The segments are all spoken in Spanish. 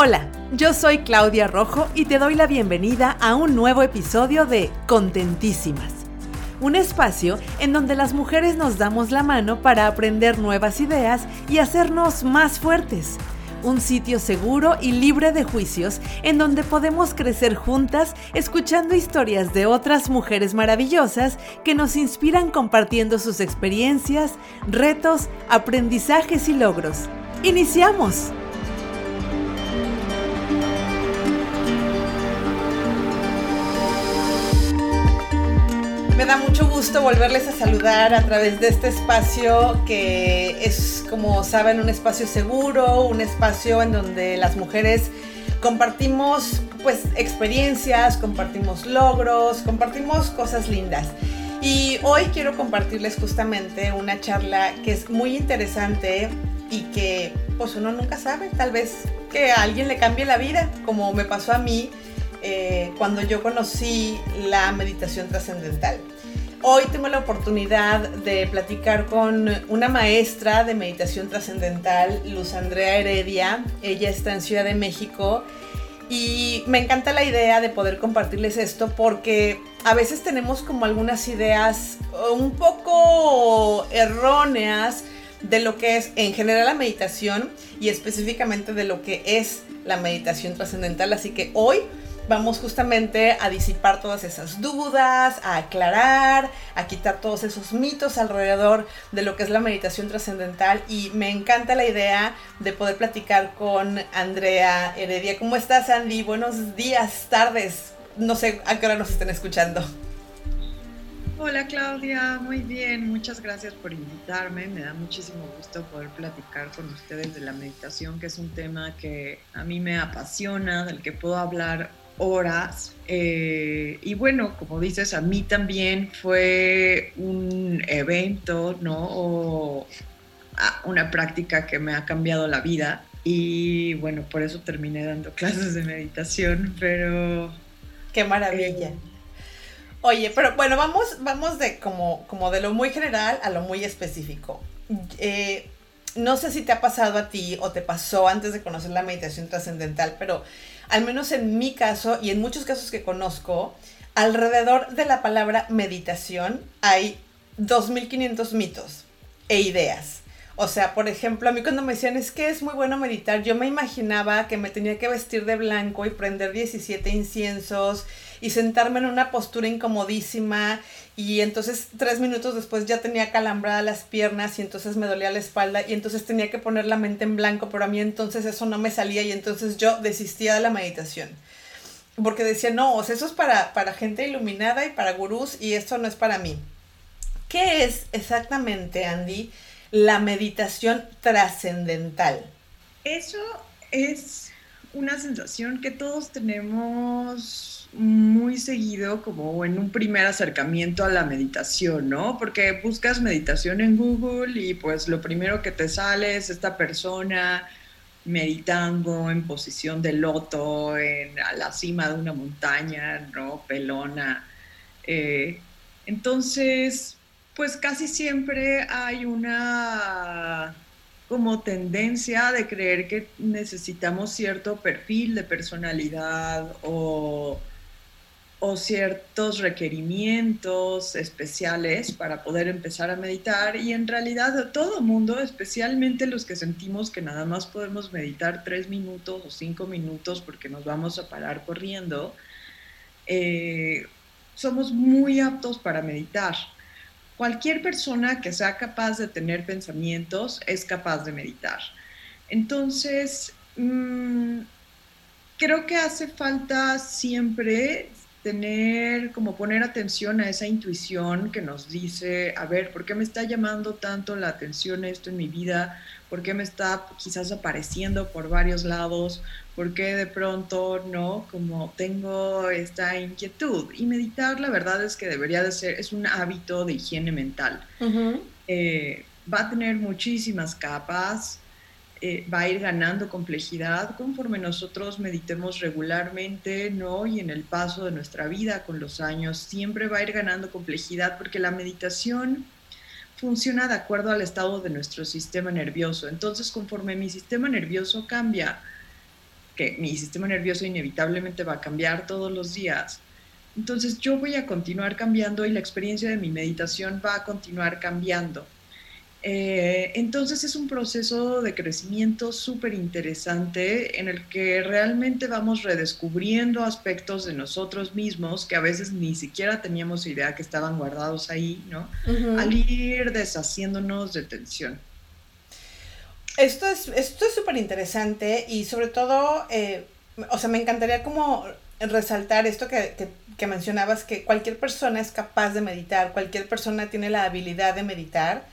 Hola, yo soy Claudia Rojo y te doy la bienvenida a un nuevo episodio de Contentísimas. Un espacio en donde las mujeres nos damos la mano para aprender nuevas ideas y hacernos más fuertes. Un sitio seguro y libre de juicios en donde podemos crecer juntas escuchando historias de otras mujeres maravillosas que nos inspiran compartiendo sus experiencias, retos, aprendizajes y logros. ¡Iniciamos! Gusto volverles a saludar a través de este espacio que es, como saben, un espacio seguro, un espacio en donde las mujeres compartimos pues experiencias, compartimos logros, compartimos cosas lindas. Y hoy quiero compartirles justamente una charla que es muy interesante y que pues uno nunca sabe, tal vez que a alguien le cambie la vida, como me pasó a mí eh, cuando yo conocí la meditación trascendental. Hoy tengo la oportunidad de platicar con una maestra de meditación trascendental, Luz Andrea Heredia. Ella está en Ciudad de México y me encanta la idea de poder compartirles esto porque a veces tenemos como algunas ideas un poco erróneas de lo que es en general la meditación y específicamente de lo que es la meditación trascendental. Así que hoy vamos justamente a disipar todas esas dudas, a aclarar, a quitar todos esos mitos alrededor de lo que es la meditación trascendental y me encanta la idea de poder platicar con Andrea Heredia. ¿Cómo estás Andy? Buenos días, tardes, no sé a qué hora nos estén escuchando. Hola Claudia, muy bien, muchas gracias por invitarme. Me da muchísimo gusto poder platicar con ustedes de la meditación, que es un tema que a mí me apasiona, del que puedo hablar horas. Eh, y bueno, como dices, a mí también fue un evento, ¿no? O una práctica que me ha cambiado la vida. Y bueno, por eso terminé dando clases de meditación, pero... Qué maravilla. Eh, Oye, pero bueno, vamos, vamos de como, como de lo muy general a lo muy específico. Eh, no sé si te ha pasado a ti o te pasó antes de conocer la meditación trascendental, pero al menos en mi caso y en muchos casos que conozco, alrededor de la palabra meditación hay 2.500 mitos e ideas. O sea, por ejemplo, a mí cuando me decían es que es muy bueno meditar, yo me imaginaba que me tenía que vestir de blanco y prender 17 inciensos y sentarme en una postura incomodísima y entonces tres minutos después ya tenía calambrada las piernas y entonces me dolía la espalda y entonces tenía que poner la mente en blanco, pero a mí entonces eso no me salía y entonces yo desistía de la meditación. Porque decía, no, o sea, eso es para, para gente iluminada y para gurús y esto no es para mí. ¿Qué es exactamente, Andy, la meditación trascendental? Eso es una sensación que todos tenemos muy seguido como en un primer acercamiento a la meditación, ¿no? Porque buscas meditación en Google y pues lo primero que te sale es esta persona meditando en posición de loto, en, a la cima de una montaña, ¿no? Pelona. Eh, entonces, pues casi siempre hay una como tendencia de creer que necesitamos cierto perfil de personalidad o o ciertos requerimientos especiales para poder empezar a meditar y en realidad todo mundo, especialmente los que sentimos que nada más podemos meditar tres minutos o cinco minutos porque nos vamos a parar corriendo, eh, somos muy aptos para meditar. Cualquier persona que sea capaz de tener pensamientos es capaz de meditar. Entonces, mm, creo que hace falta siempre tener, como poner atención a esa intuición que nos dice, a ver, ¿por qué me está llamando tanto la atención esto en mi vida? ¿Por qué me está quizás apareciendo por varios lados? ¿Por qué de pronto no? Como tengo esta inquietud. Y meditar, la verdad es que debería de ser, es un hábito de higiene mental. Eh, va a tener muchísimas capas, eh, va a ir ganando complejidad conforme nosotros meditemos regularmente, ¿no? Y en el paso de nuestra vida con los años, siempre va a ir ganando complejidad porque la meditación funciona de acuerdo al estado de nuestro sistema nervioso. Entonces, conforme mi sistema nervioso cambia, que mi sistema nervioso inevitablemente va a cambiar todos los días. Entonces yo voy a continuar cambiando y la experiencia de mi meditación va a continuar cambiando. Eh, entonces es un proceso de crecimiento súper interesante en el que realmente vamos redescubriendo aspectos de nosotros mismos que a veces ni siquiera teníamos idea que estaban guardados ahí, ¿no? Al ir deshaciéndonos de tensión. Esto es esto es súper interesante y sobre todo, eh, o sea, me encantaría como resaltar esto que, que, que mencionabas, que cualquier persona es capaz de meditar, cualquier persona tiene la habilidad de meditar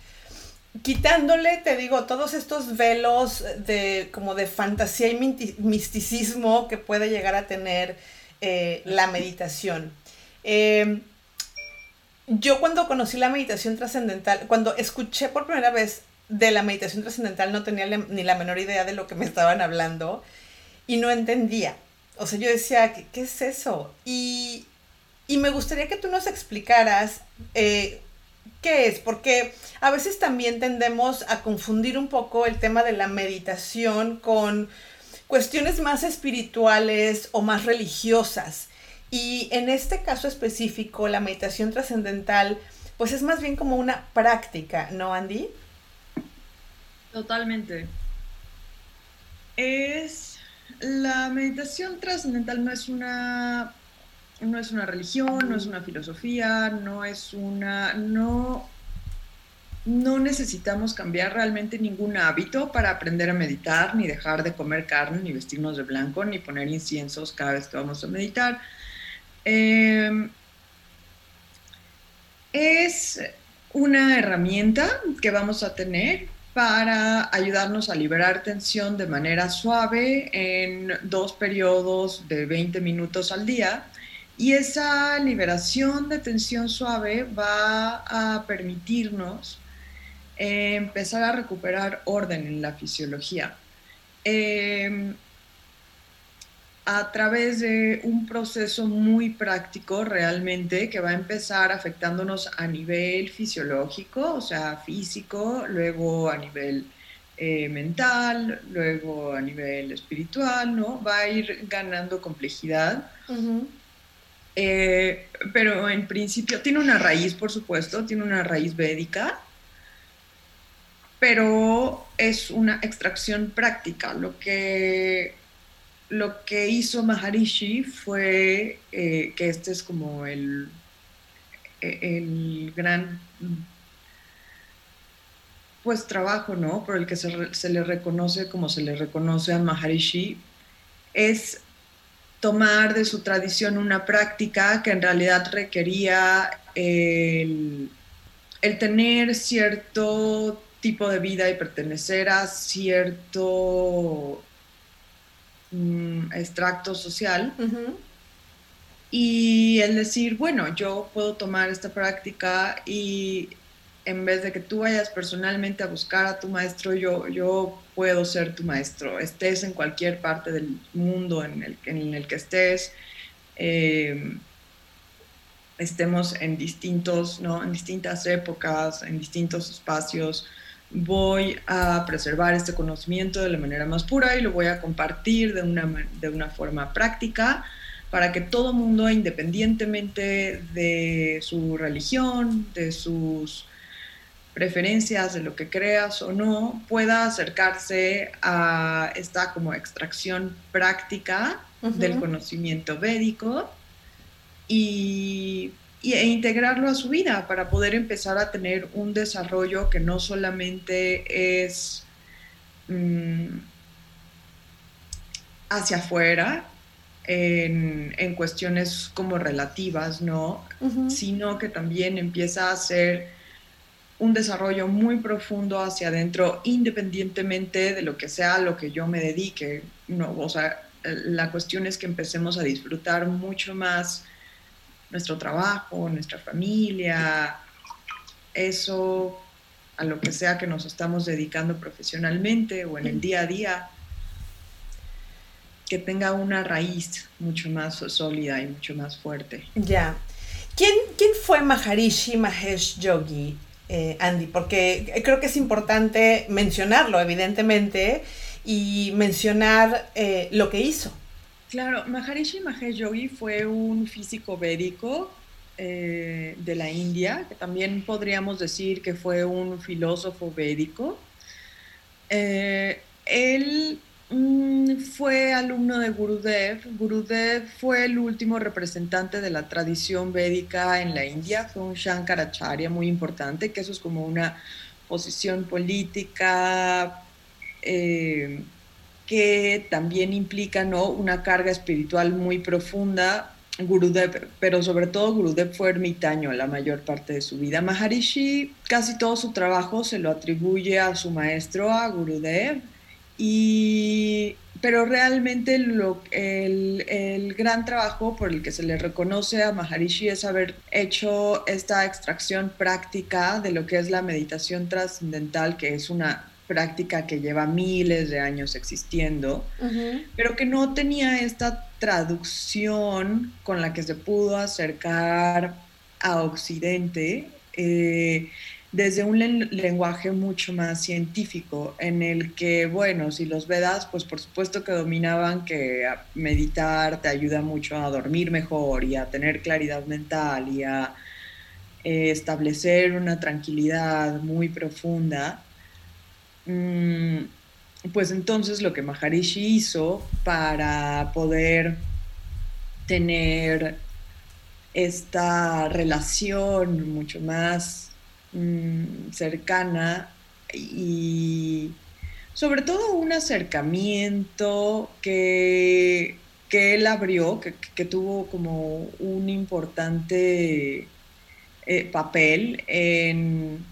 quitándole, te digo, todos estos velos de como de fantasía y misticismo que puede llegar a tener eh, la meditación. Em, yo cuando conocí la meditación trascendental, cuando escuché por primera vez de la meditación trascendental, no tenía ni la menor idea de lo que me estaban hablando y no entendía. O sea, yo decía, ¿qué, es eso? Y, y, me gustaría que tú nos explicaras eh, qué es, porque a veces también tendemos a confundir un poco el tema de la meditación con cuestiones más espirituales o más religiosas. Y en este caso específico, la meditación trascendental, pues es más bien como una práctica, ¿no, Andy? Totalmente. Es la meditación trascendental no es una no es una religión, no es una filosofía, no es una, no, no necesitamos cambiar realmente ningún hábito para aprender a meditar, ni dejar de comer carne, ni vestirnos de blanco, ni poner inciensos cada vez que vamos a meditar. Em, es una herramienta que vamos a tener para ayudarnos a liberar tensión de manera suave en dos periodos de 20 minutos al día y esa liberación de tensión suave va a permitirnos eh, empezar a recuperar orden en la fisiología. Em, a través de un proceso muy práctico realmente que va a empezar afectándonos a nivel fisiológico, o sea, físico, luego a nivel eh, mental, luego a nivel espiritual, ¿no? Va a ir ganando complejidad. Eh, pero en principio tiene una raíz, por supuesto, tiene una raíz védica, pero es una extracción práctica. Lo que, lo que hizo Maharishi fue eh, que este es como el, el gran pues trabajo, ¿no? Por el que se, se le reconoce como se le reconoce a Maharishi, es tomar de su tradición una práctica que en realidad requería el, tener cierto tipo de vida y pertenecer a cierto mm, extracto social. Y el decir, bueno, yo puedo tomar esta práctica y en vez de que tú vayas personalmente a buscar a tu maestro, yo, yo puedo ser tu maestro, estés en cualquier parte del mundo en el, en el que estés, eh, estemos en distintos, ¿no? en distintas épocas, en distintos espacios, voy a preservar este conocimiento de la manera más pura y lo voy a compartir de una, de una forma práctica para que todo mundo, independientemente de su religión, de sus preferencias, de lo que creas o no, pueda acercarse a esta como extracción práctica del conocimiento védico y, e integrarlo a su vida para poder empezar a tener un desarrollo que no solamente es mm, hacia afuera, en, cuestiones como relativas, ¿no? Sino que también empieza a ser un desarrollo muy profundo hacia adentro, independientemente de lo que sea lo que yo me dedique. No, o sea, la cuestión es que empecemos a disfrutar mucho más nuestro trabajo, nuestra familia, eso a lo que sea que nos estamos dedicando profesionalmente o en el día a día, que tenga una raíz mucho más sólida y mucho más fuerte. Ya. ¿Quién, ¿Quién fue Maharishi Mahesh Yogi? Eh, Andy, porque creo que es importante mencionarlo, evidentemente, y mencionar eh, lo que hizo. Claro, Maharishi Mahesh Yogi fue un físico védico eh, de la India, que también podríamos decir que fue un filósofo védico. Él mm, fue alumno de Gurudev. Gurudev fue el último representante de la tradición védica en la India, fue un Shankaracharya muy importante, que eso es como una posición política eh, que también implica ¿no? una carga espiritual muy profunda Gurudev, pero sobre todo Gurudev fue ermitaño la mayor parte de su vida. Maharishi casi todo su trabajo se lo atribuye a su maestro, a Gurudev, y, pero realmente lo, el, el, gran trabajo por el que se le reconoce a Maharishi es haber hecho esta extracción práctica de lo que es la meditación trascendental, que es una práctica que lleva miles de años existiendo, pero que no tenía esta traducción con la que se pudo acercar a Occidente eh, desde un lenguaje mucho más científico, en el que, bueno, si los Vedas, pues por supuesto que dominaban que meditar te ayuda mucho a dormir mejor y a tener claridad mental y a eh, establecer una tranquilidad muy profunda Mm, pues entonces lo que Maharishi hizo para poder tener esta relación mucho más mm, cercana y sobre todo un acercamiento que, que él abrió, que, tuvo como un importante eh, papel en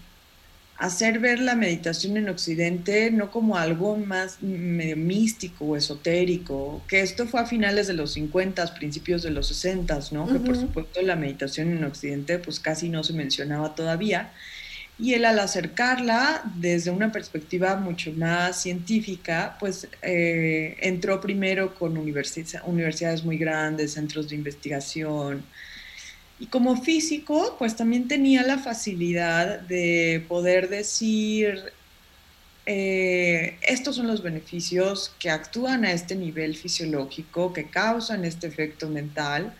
hacer ver la meditación en Occidente no como algo más medio místico o esotérico, que esto fue a finales de los 50, principios de los 60, ¿no? Que por supuesto la meditación en Occidente pues casi no se mencionaba todavía. Y él al acercarla desde una perspectiva mucho más científica, pues eh, entró primero con universidades muy grandes, centros de investigación, y como físico, pues también tenía la facilidad de poder decir, eh, estos son los beneficios que actúan a este nivel fisiológico, que causan este efecto mental.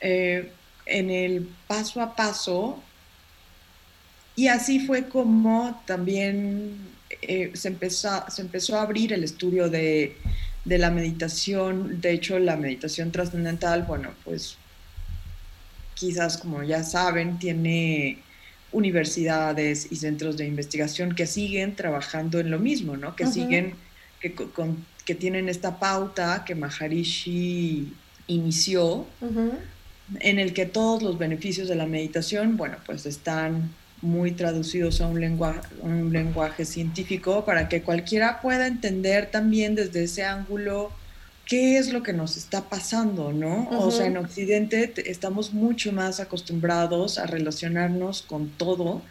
Eh, en el paso a paso, y así fue como también eh, se, empezó, se empezó a abrir el estudio de, de la meditación. De hecho, la meditación trascendental, bueno, pues quizás como ya saben, tiene universidades y centros de investigación que siguen trabajando en lo mismo, ¿no? Que siguen, que, que, tienen esta pauta que Maharishi inició, en el que todos los beneficios de la meditación, bueno, pues están muy traducidos a un lenguaje, un lenguaje científico para que cualquiera pueda entender también desde ese ángulo qué es lo que nos está pasando, ¿no? O sea, en Occidente estamos mucho más acostumbrados a relacionarnos con todo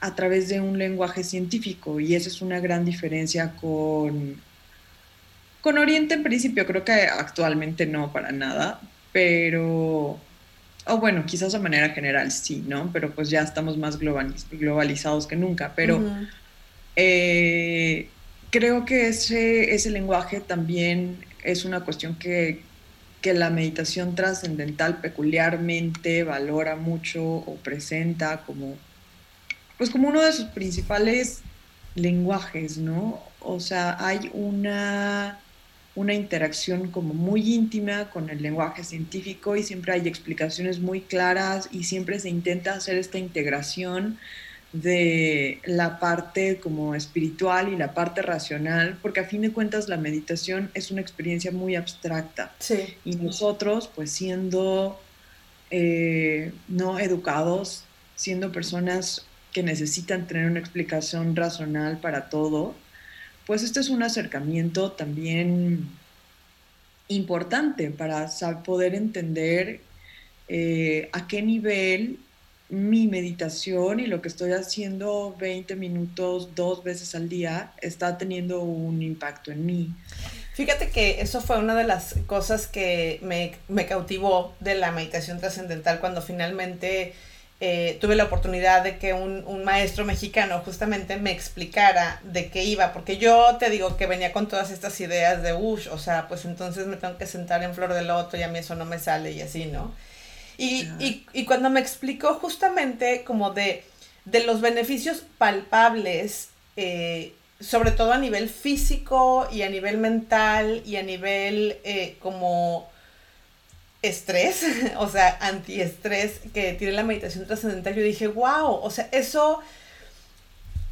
a través de un lenguaje científico y esa es una gran diferencia con, con Oriente en principio, creo que actualmente no para nada, pero, o bueno, quizás de manera general sí, ¿no? Pero pues ya estamos más globalizados que nunca, pero eh, creo que ese, ese lenguaje también es una cuestión que, la meditación trascendental peculiarmente valora mucho o presenta como, pues como uno de sus principales lenguajes, ¿no? O sea, hay una, una interacción como muy íntima con el lenguaje científico y siempre hay explicaciones muy claras y siempre se intenta hacer esta integración de la parte como espiritual y la parte racional, porque a fin de cuentas la meditación es una experiencia muy abstracta. Y nosotros, pues siendo eh, no educados, siendo personas que necesitan tener una explicación racional para todo, pues este es un acercamiento también importante para poder entender eh, a qué nivel mi meditación y lo que estoy haciendo 20 minutos dos veces al día está teniendo un impacto en mí. Fíjate que eso fue una de las cosas que me, cautivó de la meditación trascendental cuando finalmente eh, tuve la oportunidad de que un, un, maestro mexicano justamente me explicara de qué iba, porque yo te digo que venía con todas estas ideas de, uff, o sea, pues entonces me tengo que sentar en flor de loto y a mí eso no me sale y así, ¿no? Y, y, y cuando me explicó justamente como de, de los beneficios palpables, eh, sobre todo a nivel físico y a nivel mental y a nivel eh, como estrés, o sea, antiestrés que tiene la meditación trascendental, yo dije, wow, o sea, eso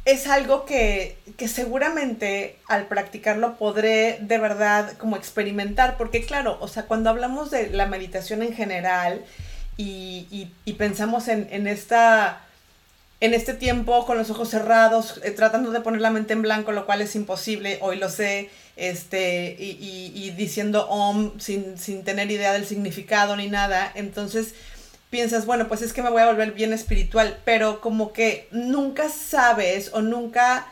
es algo que, que, seguramente al practicarlo podré de verdad como experimentar, porque claro, o sea, cuando hablamos de la meditación en general y, y, pensamos en, en esta en este tiempo con los ojos cerrados, eh, tratando de poner la mente en blanco, lo cual es imposible, hoy lo sé, este, y, y, diciendo om sin, sin, tener idea del significado ni nada, entonces piensas, bueno, pues es que me voy a volver bien espiritual, pero como que nunca sabes o nunca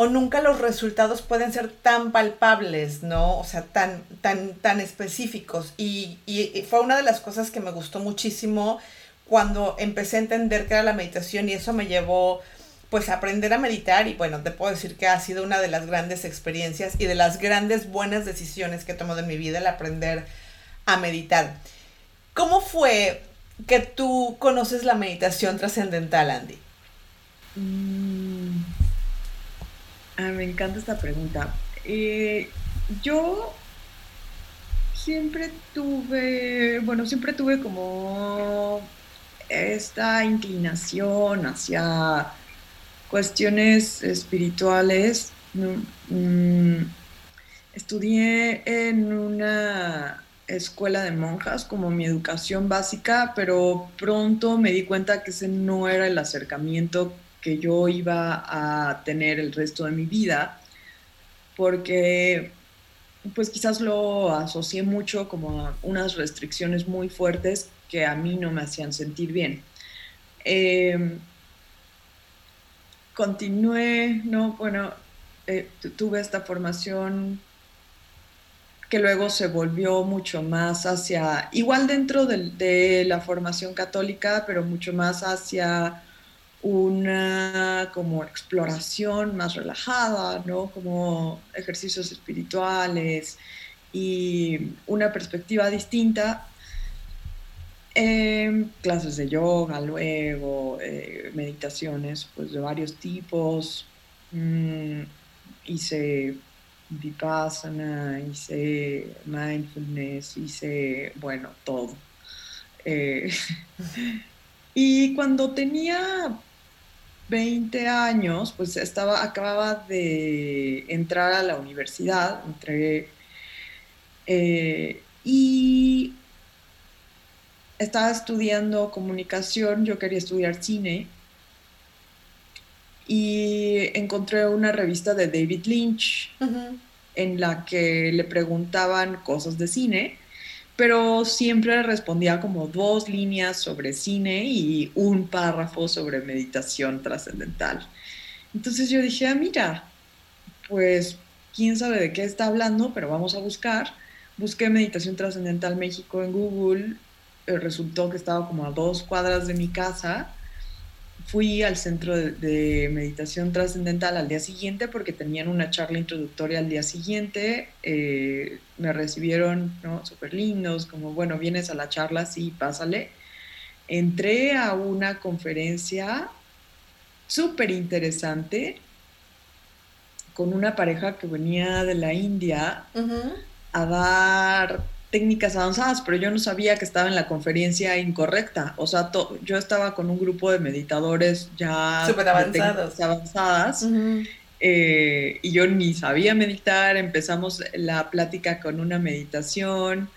o nunca los resultados pueden ser tan palpables, ¿no? O sea, tan, tan, tan específicos. Y, y, fue una de las cosas que me gustó muchísimo cuando empecé a entender qué era la meditación y eso me llevó pues aprender a meditar y bueno, te puedo decir que ha sido una de las grandes experiencias y de las grandes buenas decisiones que he tomado en mi vida el aprender a meditar. ¿Cómo fue que tú conoces la meditación trascendental, Andy? Mm. Ah, me encanta esta pregunta. Eh, yo siempre tuve, bueno, siempre tuve como esta inclinación hacia cuestiones espirituales. Mm, estudié en una escuela de monjas como mi educación básica, pero pronto me di cuenta que ese no era el acercamiento que yo iba a tener el resto de mi vida, porque pues quizás lo asocié mucho como a unas restricciones muy fuertes que a mí no me hacían sentir bien. Em, continué, ¿no? Bueno, eh, tuve esta formación que luego se volvió mucho más hacia, igual dentro de, de, la formación católica, pero mucho más hacia una como exploración más relajada, ¿no? Como ejercicios espirituales y una perspectiva distinta Em, clases de yoga, luego eh, meditaciones pues, de varios tipos. Mm, hice vipassana, hice mindfulness, hice, bueno, todo. Eh, y cuando tenía 20 años, pues estaba, acababa de entrar a la universidad, entré, eh, y estaba estudiando comunicación, yo quería estudiar cine y encontré una revista de David Lynch en la que le preguntaban cosas de cine, pero siempre respondía como dos líneas sobre cine y un párrafo sobre meditación trascendental. Entonces yo dije, ah, mira, pues quién sabe de qué está hablando, pero vamos a buscar. Busqué Meditación Trascendental México en Google resultó que estaba como a dos cuadras de mi casa. Fui al centro de, meditación trascendental al día siguiente porque tenían una charla introductoria al día siguiente. Eh, me recibieron ¿no? súper lindos, como, bueno, vienes a la charla, sí, pásale. Entré a una conferencia súper interesante con una pareja que venía de la India a dar técnicas avanzadas, pero yo no sabía que estaba en la conferencia incorrecta. O sea, yo estaba con un grupo de meditadores ya súper avanzados. avanzadas eh, y yo ni sabía meditar. Empezamos la plática con una meditación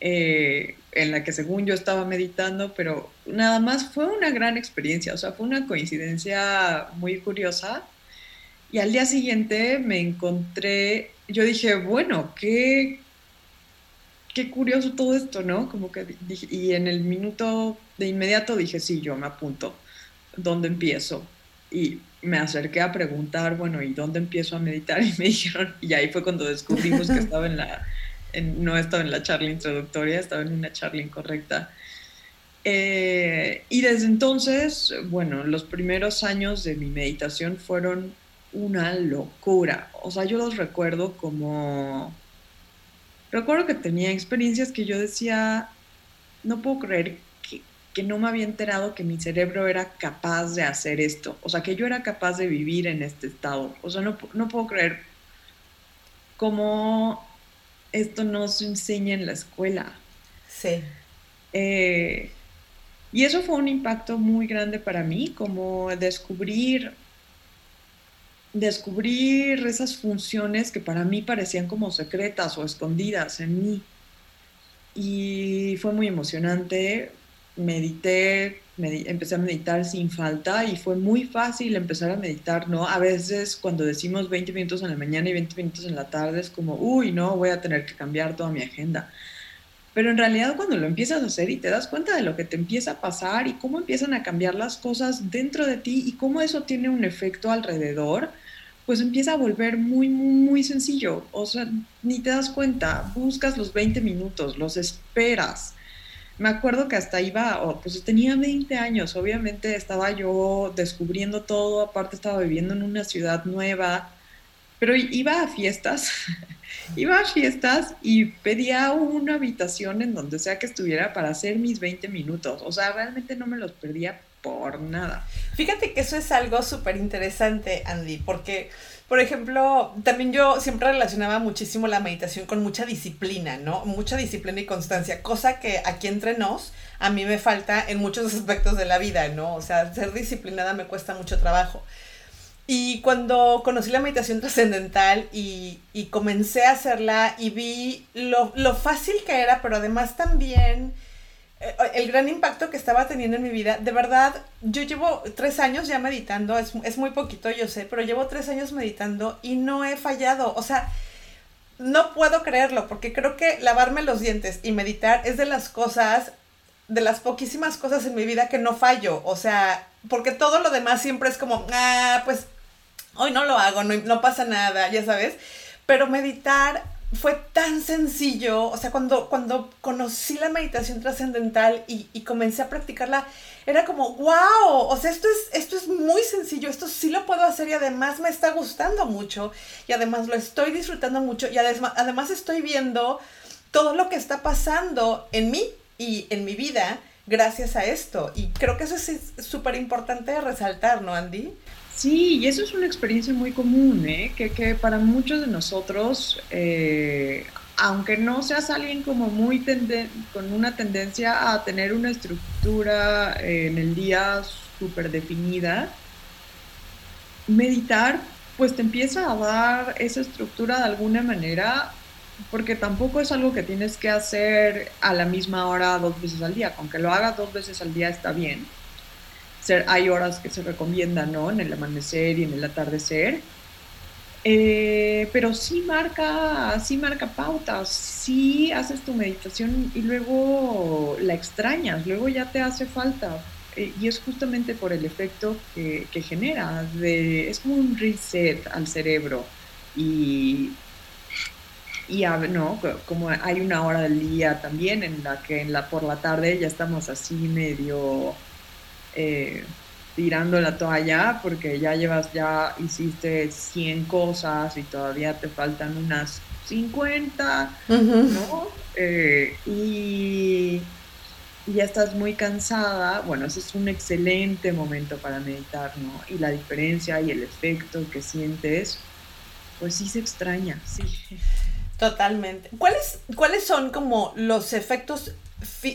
eh, en la que según yo estaba meditando, pero nada más fue una gran experiencia. O sea, fue una coincidencia muy curiosa. Y al día siguiente me encontré, yo dije, bueno, ¿qué, qué curioso todo esto, ¿no? Como que dije, y en el minuto de inmediato dije, sí, yo me apunto, ¿dónde empiezo? Y me acerqué a preguntar, bueno, ¿y dónde empiezo a meditar? Y me dijeron, y ahí fue cuando descubrimos que estaba en la, no estaba en la charla introductoria, estaba en una charla incorrecta. Eh, y desde entonces, bueno, los primeros años de mi meditación fueron una locura. O sea, yo los recuerdo como... Recuerdo que tenía experiencias que yo decía, no puedo creer que, que, no me había enterado que mi cerebro era capaz de hacer esto. O sea, que yo era capaz de vivir en este estado. O sea, no, no puedo creer cómo esto no se enseña en la escuela. Sí. Eh, y eso fue un impacto muy grande para mí, como descubrir, descubrir esas funciones que para mí parecían como secretas o escondidas en mí. Y fue muy emocionante, medité, empecé a meditar sin falta y fue muy fácil empezar a meditar, ¿no? A veces cuando decimos 20 minutos en la mañana y 20 minutos en la tarde es como, uy, no, voy a tener que cambiar toda mi agenda. Pero en realidad cuando lo empiezas a hacer y te das cuenta de lo que te empieza a pasar y cómo empiezan a cambiar las cosas dentro de ti y cómo eso tiene un efecto alrededor, pues empieza a volver muy, muy, muy sencillo. O sea, ni te das cuenta, buscas los 20 minutos, los esperas. Me acuerdo que hasta iba, pues tenía 20 años, obviamente estaba yo descubriendo todo, aparte estaba viviendo en una ciudad nueva, pero iba a fiestas Iba a fiestas y pedía una habitación en donde sea que estuviera para hacer mis 20 minutos. O sea, realmente no me los perdía por nada. Fíjate que eso es algo súper interesante, Andy, porque, por ejemplo, también yo siempre relacionaba muchísimo la meditación con mucha disciplina, ¿no? Mucha disciplina y constancia, cosa que aquí entre nos a mí me falta en muchos aspectos de la vida, ¿no? O sea, ser disciplinada me cuesta mucho trabajo. Y cuando conocí la meditación trascendental y, comencé a hacerla y vi lo, fácil que era, pero además también el gran impacto que estaba teniendo en mi vida, de verdad, yo llevo tres años ya meditando, es, es muy poquito, yo sé, pero llevo tres años meditando y no he fallado. O sea, no puedo creerlo, porque creo que lavarme los dientes y meditar es de las cosas, de las poquísimas cosas en mi vida que no fallo. O sea, porque todo lo demás siempre es como, ah, pues hoy no lo hago, no, pasa nada, ya sabes. Pero meditar fue tan sencillo, o sea, cuando, cuando conocí la meditación trascendental y, comencé a practicarla, era como, wow, o sea, esto es, esto es muy sencillo, esto sí lo puedo hacer y además me está gustando mucho y además lo estoy disfrutando mucho y además, además estoy viendo todo lo que está pasando en mí y en mi vida gracias a esto. Y creo que eso es súper importante resaltar, ¿no, Andy? Sí, y eso es una experiencia muy común, ¿eh? que, para muchos de nosotros, eh, aunque no seas alguien como muy con una tendencia a tener una estructura eh, en el día súper definida, meditar pues te empieza a dar esa estructura de alguna manera, porque tampoco es algo que tienes que hacer a la misma hora dos veces al día, aunque lo hagas dos veces al día está bien hay horas que se recomiendan, ¿no? En el amanecer y en el atardecer. Eh, pero sí marca, sí marca pautas, sí haces tu meditación y luego la extrañas, luego ya te hace falta. Eh, y es justamente por el efecto que, genera, de, es como un reset al cerebro. Y, y no, como hay una hora del día también en la que en la, por la tarde ya estamos así medio eh, tirando la toalla porque ya llevas, ya hiciste 100 cosas y todavía te faltan unas 50, ¿no? Eh, y, ya estás muy cansada, bueno, ese es un excelente momento para meditar, ¿no? Y la diferencia y el efecto que sientes, pues sí se extraña, sí. Totalmente. ¿Cuáles, ¿Cuáles son como los efectos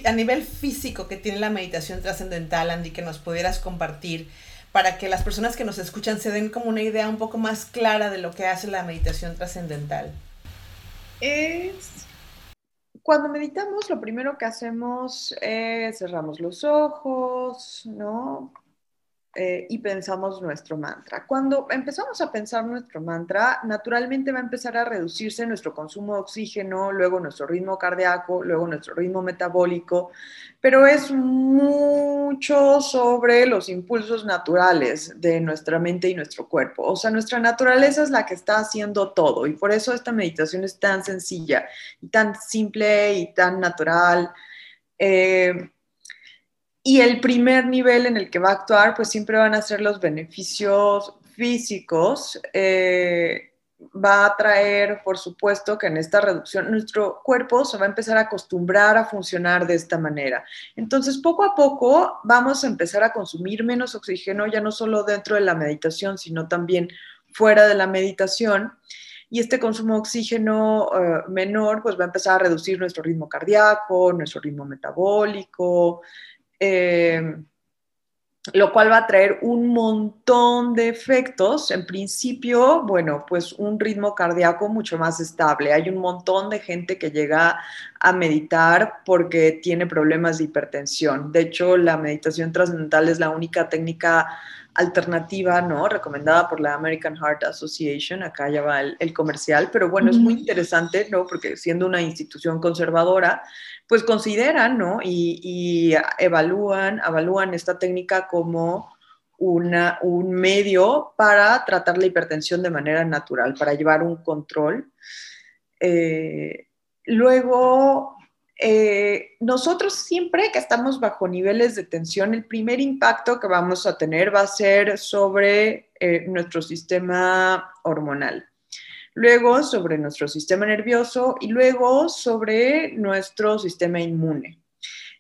a nivel físico que tiene la meditación trascendental, Andy, que nos pudieras compartir para que las personas que nos escuchan se den como una idea un poco más clara de lo que hace la meditación trascendental? Es cuando meditamos, lo primero que hacemos es cerramos los ojos, ¿no? Eh, y pensamos nuestro mantra. Cuando empezamos a pensar nuestro mantra, naturalmente va a empezar a reducirse nuestro consumo de oxígeno, luego nuestro ritmo cardíaco, luego nuestro ritmo metabólico, pero es mucho sobre los impulsos naturales de nuestra mente y nuestro cuerpo. O sea, nuestra naturaleza es la que está haciendo todo y por eso esta meditación es tan sencilla tan simple y tan natural. Eh, y el primer nivel en el que va a actuar, pues siempre van a ser los beneficios físicos. Eh, va a traer, por supuesto, que en esta reducción nuestro cuerpo se va a empezar a acostumbrar a funcionar de esta manera. Entonces, poco a poco vamos a empezar a consumir menos oxígeno, ya no solo dentro de la meditación, sino también fuera de la meditación. Y este consumo de oxígeno eh, menor, pues va a empezar a reducir nuestro ritmo cardíaco, nuestro ritmo metabólico. Eh, lo cual va a traer un montón de efectos. En principio, bueno, pues un ritmo cardíaco mucho más estable. Hay un montón de gente que llega a meditar porque tiene problemas de hipertensión. De hecho, la meditación trascendental es la única técnica alternativa, ¿no? Recomendada por la American Heart Association, acá ya va el, comercial, pero bueno, es muy interesante, ¿no? Porque siendo una institución conservadora, pues consideran, ¿no? Y, evalúan, evalúan esta técnica como una, un medio para tratar la hipertensión de manera natural, para llevar un control. Eh, luego, eh, nosotros siempre que estamos bajo niveles de tensión, el primer impacto que vamos a tener va a ser sobre eh, nuestro sistema hormonal, luego sobre nuestro sistema nervioso y luego sobre nuestro sistema inmune.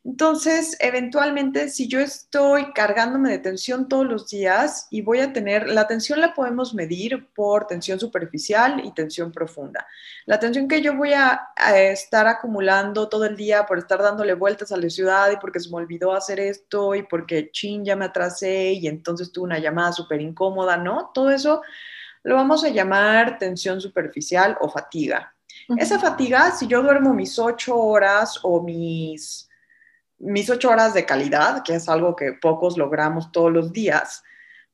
Entonces, eventualmente, si yo estoy cargándome de tensión todos los días y voy a tener, la tensión la podemos medir por tensión superficial y tensión profunda. La tensión que yo voy a, estar acumulando todo el día por estar dándole vueltas a la ciudad y porque se me olvidó hacer esto y porque chin, ya me atrasé y entonces tuve una llamada súper incómoda, ¿no? Todo eso lo vamos a llamar tensión superficial o fatiga. Esa fatiga, si yo duermo mis ocho horas o mis mis ocho horas de calidad, que es algo que pocos logramos todos los días,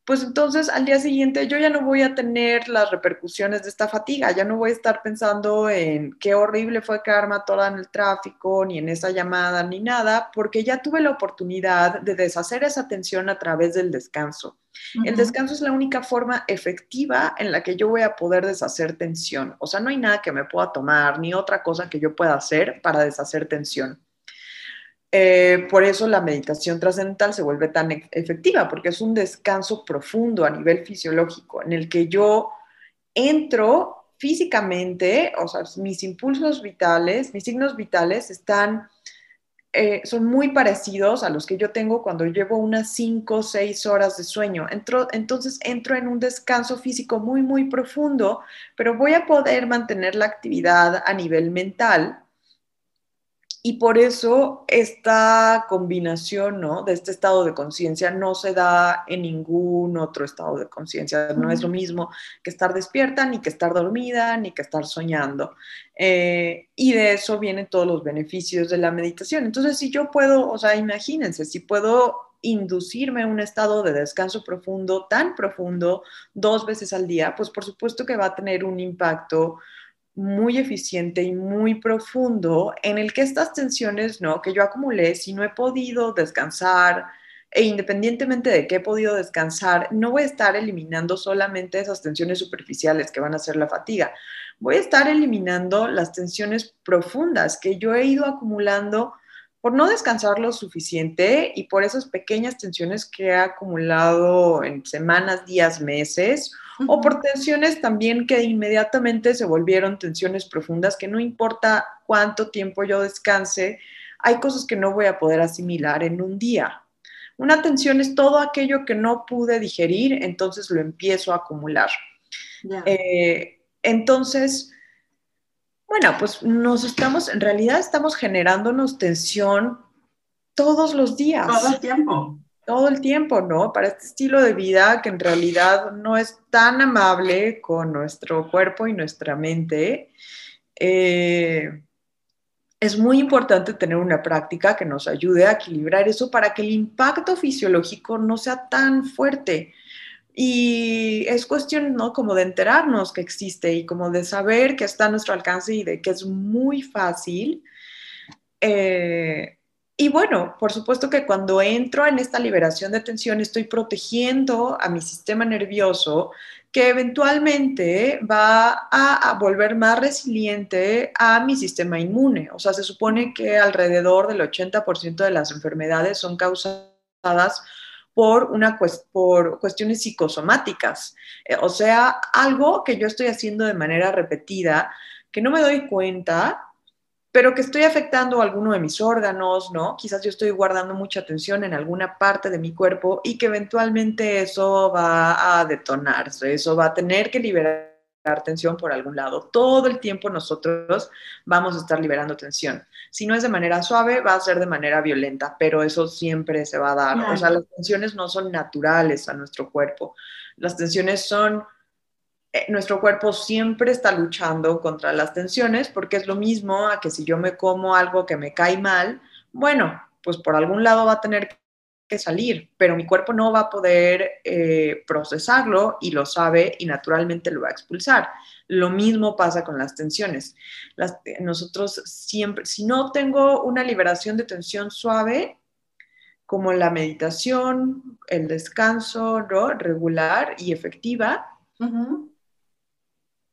pues entonces al día siguiente yo ya no voy a tener las repercusiones de esta fatiga, ya no voy a estar pensando en qué horrible fue quedarme atorada en el tráfico, ni en esa llamada, ni nada, porque ya tuve la oportunidad de deshacer esa tensión a través del descanso. El descanso es la única forma efectiva en la que yo voy a poder deshacer tensión. O sea, no hay nada que me pueda tomar, ni otra cosa que yo pueda hacer para deshacer tensión. Eh, por eso la meditación trascendental se vuelve tan efectiva, porque es un descanso profundo a nivel fisiológico, en el que yo entro físicamente, o sea, mis impulsos vitales, mis signos vitales están, eh, son muy parecidos a los que yo tengo cuando llevo unas 5 o 6 horas de sueño. Entro, entonces entro en un descanso físico muy, muy profundo, pero voy a poder mantener la actividad a nivel mental y por eso esta combinación ¿no? de este estado de conciencia no se da en ningún otro estado de conciencia. No es lo mismo que estar despierta, ni que estar dormida, ni que estar soñando. Eh, y de eso vienen todos los beneficios de la meditación. Entonces, si yo puedo, o sea, imagínense, si puedo inducirme a un estado de descanso profundo, tan profundo, dos veces al día, pues por supuesto que va a tener un impacto muy eficiente y muy profundo en el que estas tensiones, ¿no? Que yo acumulé, si no he podido descansar, e independientemente de que he podido descansar, no voy a estar eliminando solamente esas tensiones superficiales que van a ser la fatiga. Voy a estar eliminando las tensiones profundas que yo he ido acumulando por no descansar lo suficiente y por esas pequeñas tensiones que he acumulado en semanas, días, meses o por tensiones también que inmediatamente se volvieron tensiones profundas, que no importa cuánto tiempo yo descanse, hay cosas que no voy a poder asimilar en un día. Una tensión es todo aquello que no pude digerir, entonces lo empiezo a acumular. Eh, entonces, bueno, pues nos estamos, en realidad estamos generándonos tensión todos los días. Todo el tiempo todo el tiempo, ¿no? Para este estilo de vida que en realidad no es tan amable con nuestro cuerpo y nuestra mente. Eh, es muy importante tener una práctica que nos ayude a equilibrar eso para que el impacto fisiológico no sea tan fuerte. Y es cuestión, ¿no? Como de enterarnos que existe y como de saber que está a nuestro alcance y de que es muy fácil eh, Y bueno, por supuesto que cuando entro en esta liberación de tensión estoy protegiendo a mi sistema nervioso que eventualmente va a, volver más resiliente a mi sistema inmune. O sea, se supone que alrededor del 80% de las enfermedades son causadas por, una, por cuestiones psicosomáticas. Eh, o sea, algo que yo estoy haciendo de manera repetida, que no me doy cuenta, pero que estoy afectando alguno de mis órganos, ¿no? Quizás yo estoy guardando mucha tensión en alguna parte de mi cuerpo y que eventualmente eso va a detonarse, eso va a tener que liberar tensión por algún lado. Todo el tiempo nosotros vamos a estar liberando tensión. Si no es de manera suave, va a ser de manera violenta, pero eso siempre se va a dar. O sea, las tensiones no son naturales a nuestro cuerpo. Las tensiones son nuestro cuerpo siempre está luchando contra las tensiones porque es lo mismo a que si yo me como algo que me cae mal, bueno, pues por algún lado va a tener que salir, pero mi cuerpo no va a poder eh, procesarlo y lo sabe y naturalmente lo va a expulsar. Lo mismo pasa con las tensiones. Nosotros siempre, si no tengo una liberación de tensión suave, como la meditación, el descanso regular y efectiva,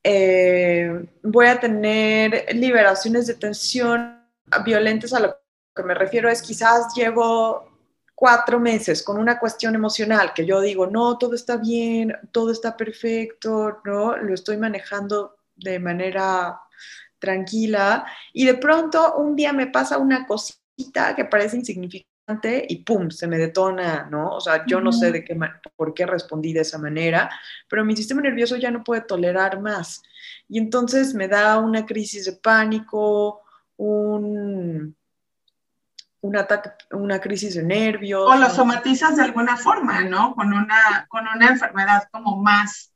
eh, voy a tener liberaciones de tensión violentas a lo que me refiero es quizás llevo cuatro meses con una cuestión emocional que yo digo, no, todo está bien, todo está perfecto, no, lo estoy manejando de manera tranquila y de pronto un día me pasa una cosita que parece insignificante y pum, se me detona, ¿no? O sea, yo no sé de qué, por qué respondí de esa manera, pero mi sistema nervioso ya no puede tolerar más. Y entonces me da una crisis de pánico, un, un ataque, una crisis de nervios. O lo somatizas de alguna forma, ¿no? Con una, con una enfermedad como más,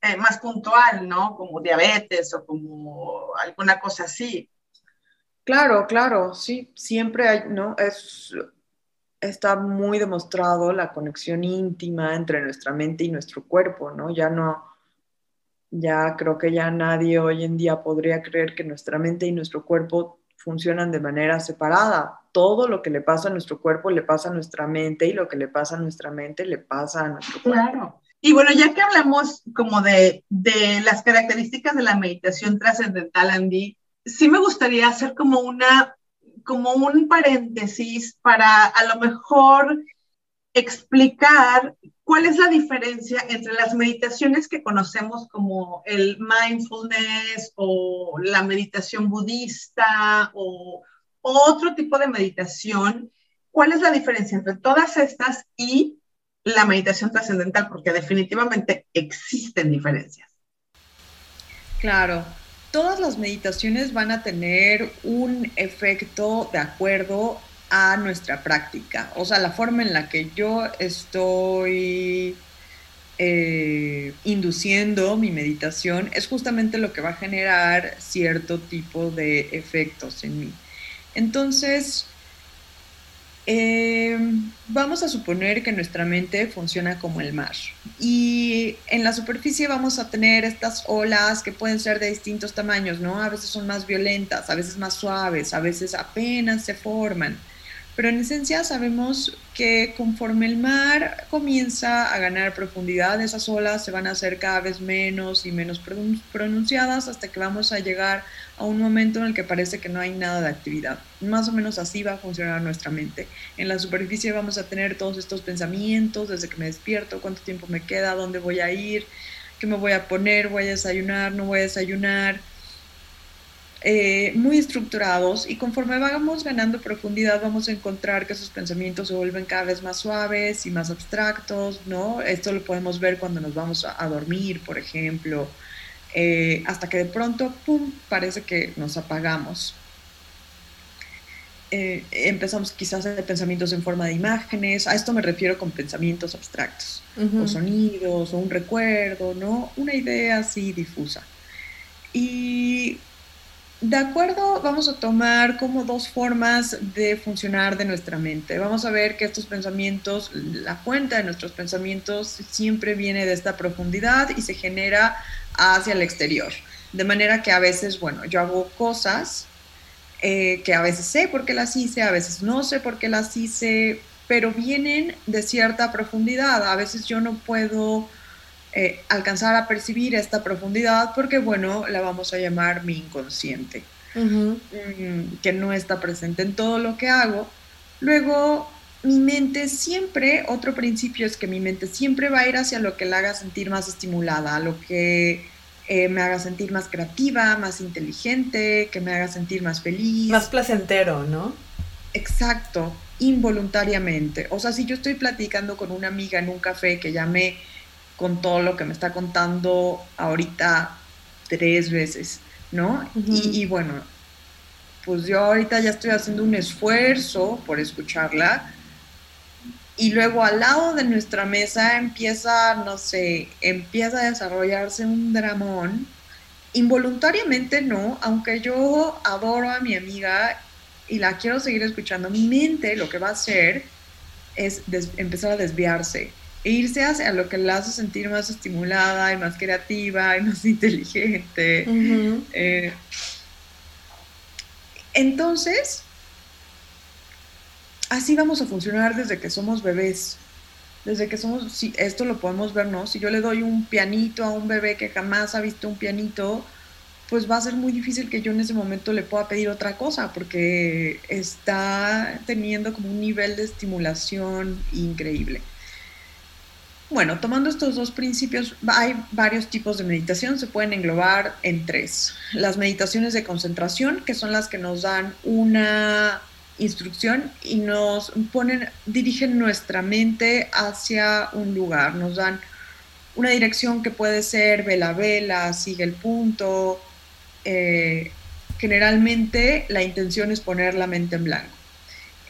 eh, más puntual, ¿no? Como diabetes o como alguna cosa así. Claro, claro, sí, siempre hay, ¿no? Es está muy demostrado la conexión íntima entre nuestra mente y nuestro cuerpo, ¿no? Ya no, ya creo que ya nadie hoy en día podría creer que nuestra mente y nuestro cuerpo funcionan de manera separada. Todo lo que le pasa a nuestro cuerpo le pasa a nuestra mente y lo que le pasa a nuestra mente le pasa a nuestro cuerpo. Claro. Y bueno, ya que hablamos como de, de las características de la meditación trascendental, Andy, sí me gustaría hacer como una como un paréntesis para a lo mejor explicar cuál es la diferencia entre las meditaciones que conocemos como el mindfulness o la meditación budista o, otro tipo de meditación. ¿Cuál es la diferencia entre todas estas y la meditación trascendental? Porque definitivamente existen diferencias. Claro, todas las meditaciones van a tener un efecto de acuerdo a nuestra práctica, o sea, la forma en la que yo estoy eh, induciendo mi meditación es justamente lo que va a generar cierto tipo de efectos en mí. Entonces, eh, vamos a suponer que nuestra mente funciona como el mar y en la superficie vamos a tener estas olas que pueden ser de distintos tamaños, ¿no? A veces son más violentas, a veces más suaves, a veces apenas se forman. Pero en esencia sabemos que conforme el mar comienza a ganar profundidad, esas olas se van a hacer cada vez menos y menos pronunciadas hasta que vamos a llegar a un momento en el que parece que no hay nada de actividad. Más o menos así va a funcionar nuestra mente. En la superficie vamos a tener todos estos pensamientos desde que me despierto, cuánto tiempo me queda, dónde voy a ir, qué me voy a poner, voy a desayunar, no voy a desayunar eh, muy estructurados y conforme vamos ganando profundidad vamos a encontrar que esos pensamientos se vuelven cada vez más suaves y más abstractos, ¿no? Esto lo podemos ver cuando nos vamos a, dormir, por ejemplo, eh, hasta que de pronto, ¡pum!, parece que nos apagamos. Eh, empezamos quizás a pensamientos en forma de imágenes, a esto me refiero con pensamientos abstractos, o sonidos, o un recuerdo, ¿no? Una idea así difusa. Y de acuerdo, vamos a tomar como dos formas de funcionar de nuestra mente. Vamos a ver que estos pensamientos, la cuenta de nuestros pensamientos siempre viene de esta profundidad y se genera hacia el exterior. De manera que a veces, bueno, yo hago cosas eh, que a veces sé por qué las hice, a veces no sé por qué las hice, pero vienen de cierta profundidad. A veces yo no puedo eh, alcanzar a percibir esta profundidad porque, bueno, la vamos a llamar mi inconsciente, mm, que no está presente en todo lo que hago. Luego, mi mente siempre, otro principio es que mi mente siempre va a ir hacia lo que la haga sentir más estimulada, a lo que eh, me haga sentir más creativa, más inteligente, que me haga sentir más feliz. Más placentero, ¿no? Exacto, involuntariamente. O sea, si yo estoy platicando con una amiga en un café que ya me con todo lo que me está contando ahorita tres veces, ¿no? y, bueno, pues yo ahorita ya estoy haciendo un esfuerzo por escucharla. Y luego al lado de nuestra mesa empieza, no sé, empieza a desarrollarse un dramón. Involuntariamente no, aunque yo adoro a mi amiga y la quiero seguir escuchando, mi mente lo que va a hacer es empezar a desviarse e irse hacia lo que la hace sentir más estimulada y más creativa y más inteligente. Eh, entonces, así vamos a funcionar desde que somos bebés. Desde que somos, si esto lo podemos ver, ¿no? Si yo le doy un pianito a un bebé que jamás ha visto un pianito, pues va a ser muy difícil que yo en ese momento le pueda pedir otra cosa, porque está teniendo como un nivel de estimulación increíble. Bueno, tomando estos dos principios, hay varios tipos de meditación, se pueden englobar en tres. Las meditaciones de concentración, que son las que nos dan una instrucción y nos ponen, dirigen nuestra mente hacia un lugar, nos dan una dirección que puede ser vela vela, sigue el punto. Eh, generalmente la intención es poner la mente en blanco.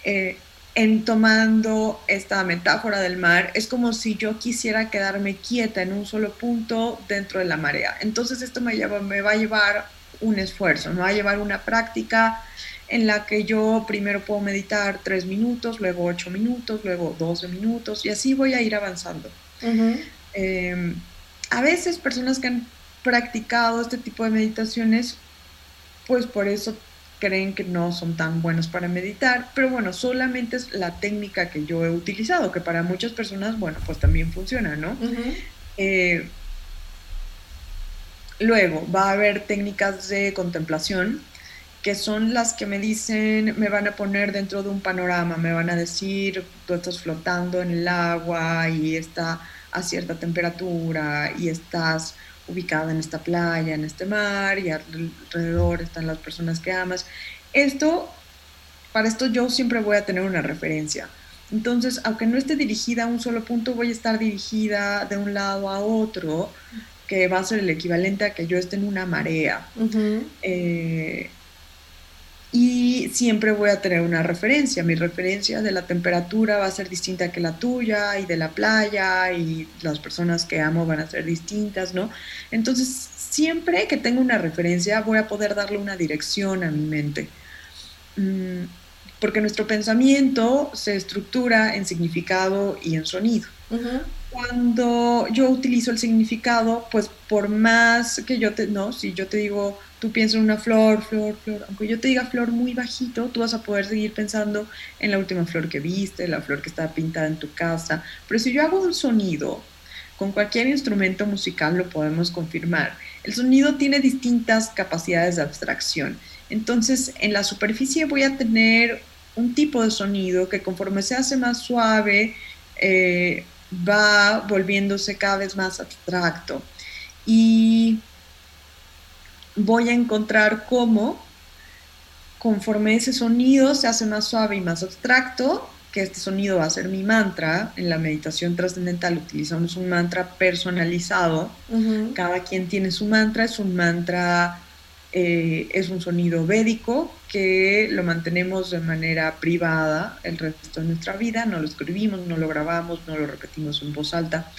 Eh, en tomando esta metáfora del mar, es como si yo quisiera quedarme quieta en un solo punto dentro de la marea. Entonces esto me, lleva, me va a llevar un esfuerzo, me va a llevar una práctica en la que yo primero puedo meditar tres minutos, luego ocho minutos, luego doce minutos y así voy a ir avanzando. Em, a veces personas que han practicado este tipo de meditaciones, pues por eso creen que no son tan buenos para meditar, pero bueno, solamente es la técnica que yo he utilizado, que para muchas personas, bueno, pues también funciona, ¿no? Eh, luego va a haber técnicas de contemplación, que son las que me dicen, me van a poner dentro de un panorama, me van a decir, tú estás flotando en el agua y está a cierta temperatura y estás ubicada en esta playa, en este mar, y alrededor están las personas que amas. Esto, para esto yo siempre voy a tener una referencia. Entonces, aunque no esté dirigida a un solo punto, voy a estar dirigida de un lado a otro, que va a ser el equivalente a que yo esté en una marea y siempre voy a tener una referencia. Mi referencia de la temperatura va a ser distinta que la tuya y de la playa y las personas que amo van a ser distintas, ¿no? Entonces, siempre que tengo una referencia voy a poder darle una dirección a mi mente. Mm, porque nuestro pensamiento se estructura en significado y en sonido. Cuando yo utilizo el significado, pues por más que yo te, no, si yo te digo tú piensas en una flor, flor, flor, aunque yo te diga flor muy bajito, tú vas a poder seguir pensando en la última flor que viste, la flor que está pintada en tu casa. Pero si yo hago un sonido, con cualquier instrumento musical lo podemos confirmar. El sonido tiene distintas capacidades de abstracción. Entonces, en la superficie voy a tener un tipo de sonido que conforme se hace más suave, eh, va volviéndose cada vez más abstracto. Y voy a encontrar cómo, conforme ese sonido se hace más suave y más abstracto, que este sonido va a ser mi mantra, en la meditación trascendental utilizamos un mantra personalizado, cada quien tiene su mantra, es un mantra, eh, es un sonido védico que lo mantenemos de manera privada el resto de nuestra vida, no lo escribimos, no lo grabamos, no lo repetimos en voz alta.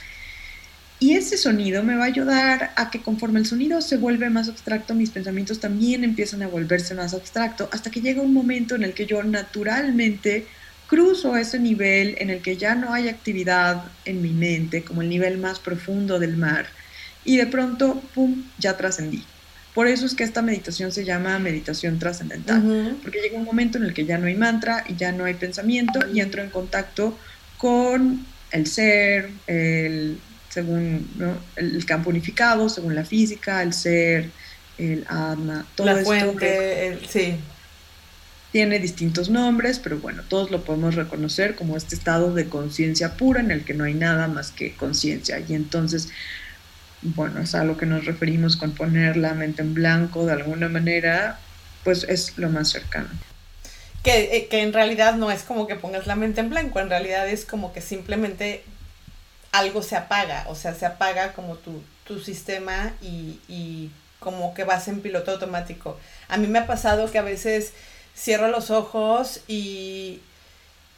Y ese sonido me va a ayudar a que conforme el sonido se vuelve más abstracto, mis pensamientos también empiezan a volverse más abstracto, hasta que llega un momento en el que yo naturalmente cruzo ese nivel en el que ya no hay actividad en mi mente, como el nivel más profundo del mar, y de pronto, ¡pum!, ya trascendí. Por eso es que esta meditación se llama meditación trascendental, porque llega un momento en el que ya no hay mantra y ya no hay pensamiento y entro en contacto con el ser, el, según el campo unificado, según la física, el ser, el alma, todo la fuente, sí. Tiene distintos nombres, pero bueno, todos lo podemos reconocer como este estado de conciencia pura en el que no hay nada más que conciencia. Y entonces bueno, es a lo que nos referimos con poner la mente en blanco de alguna manera, pues es lo más cercano. Que, eh, que, en realidad no es como que pongas la mente en blanco, en realidad es como que simplemente algo se apaga, o sea, se apaga como tu, tu sistema y, y como que vas en piloto automático. A mí me ha pasado que a veces cierro los ojos y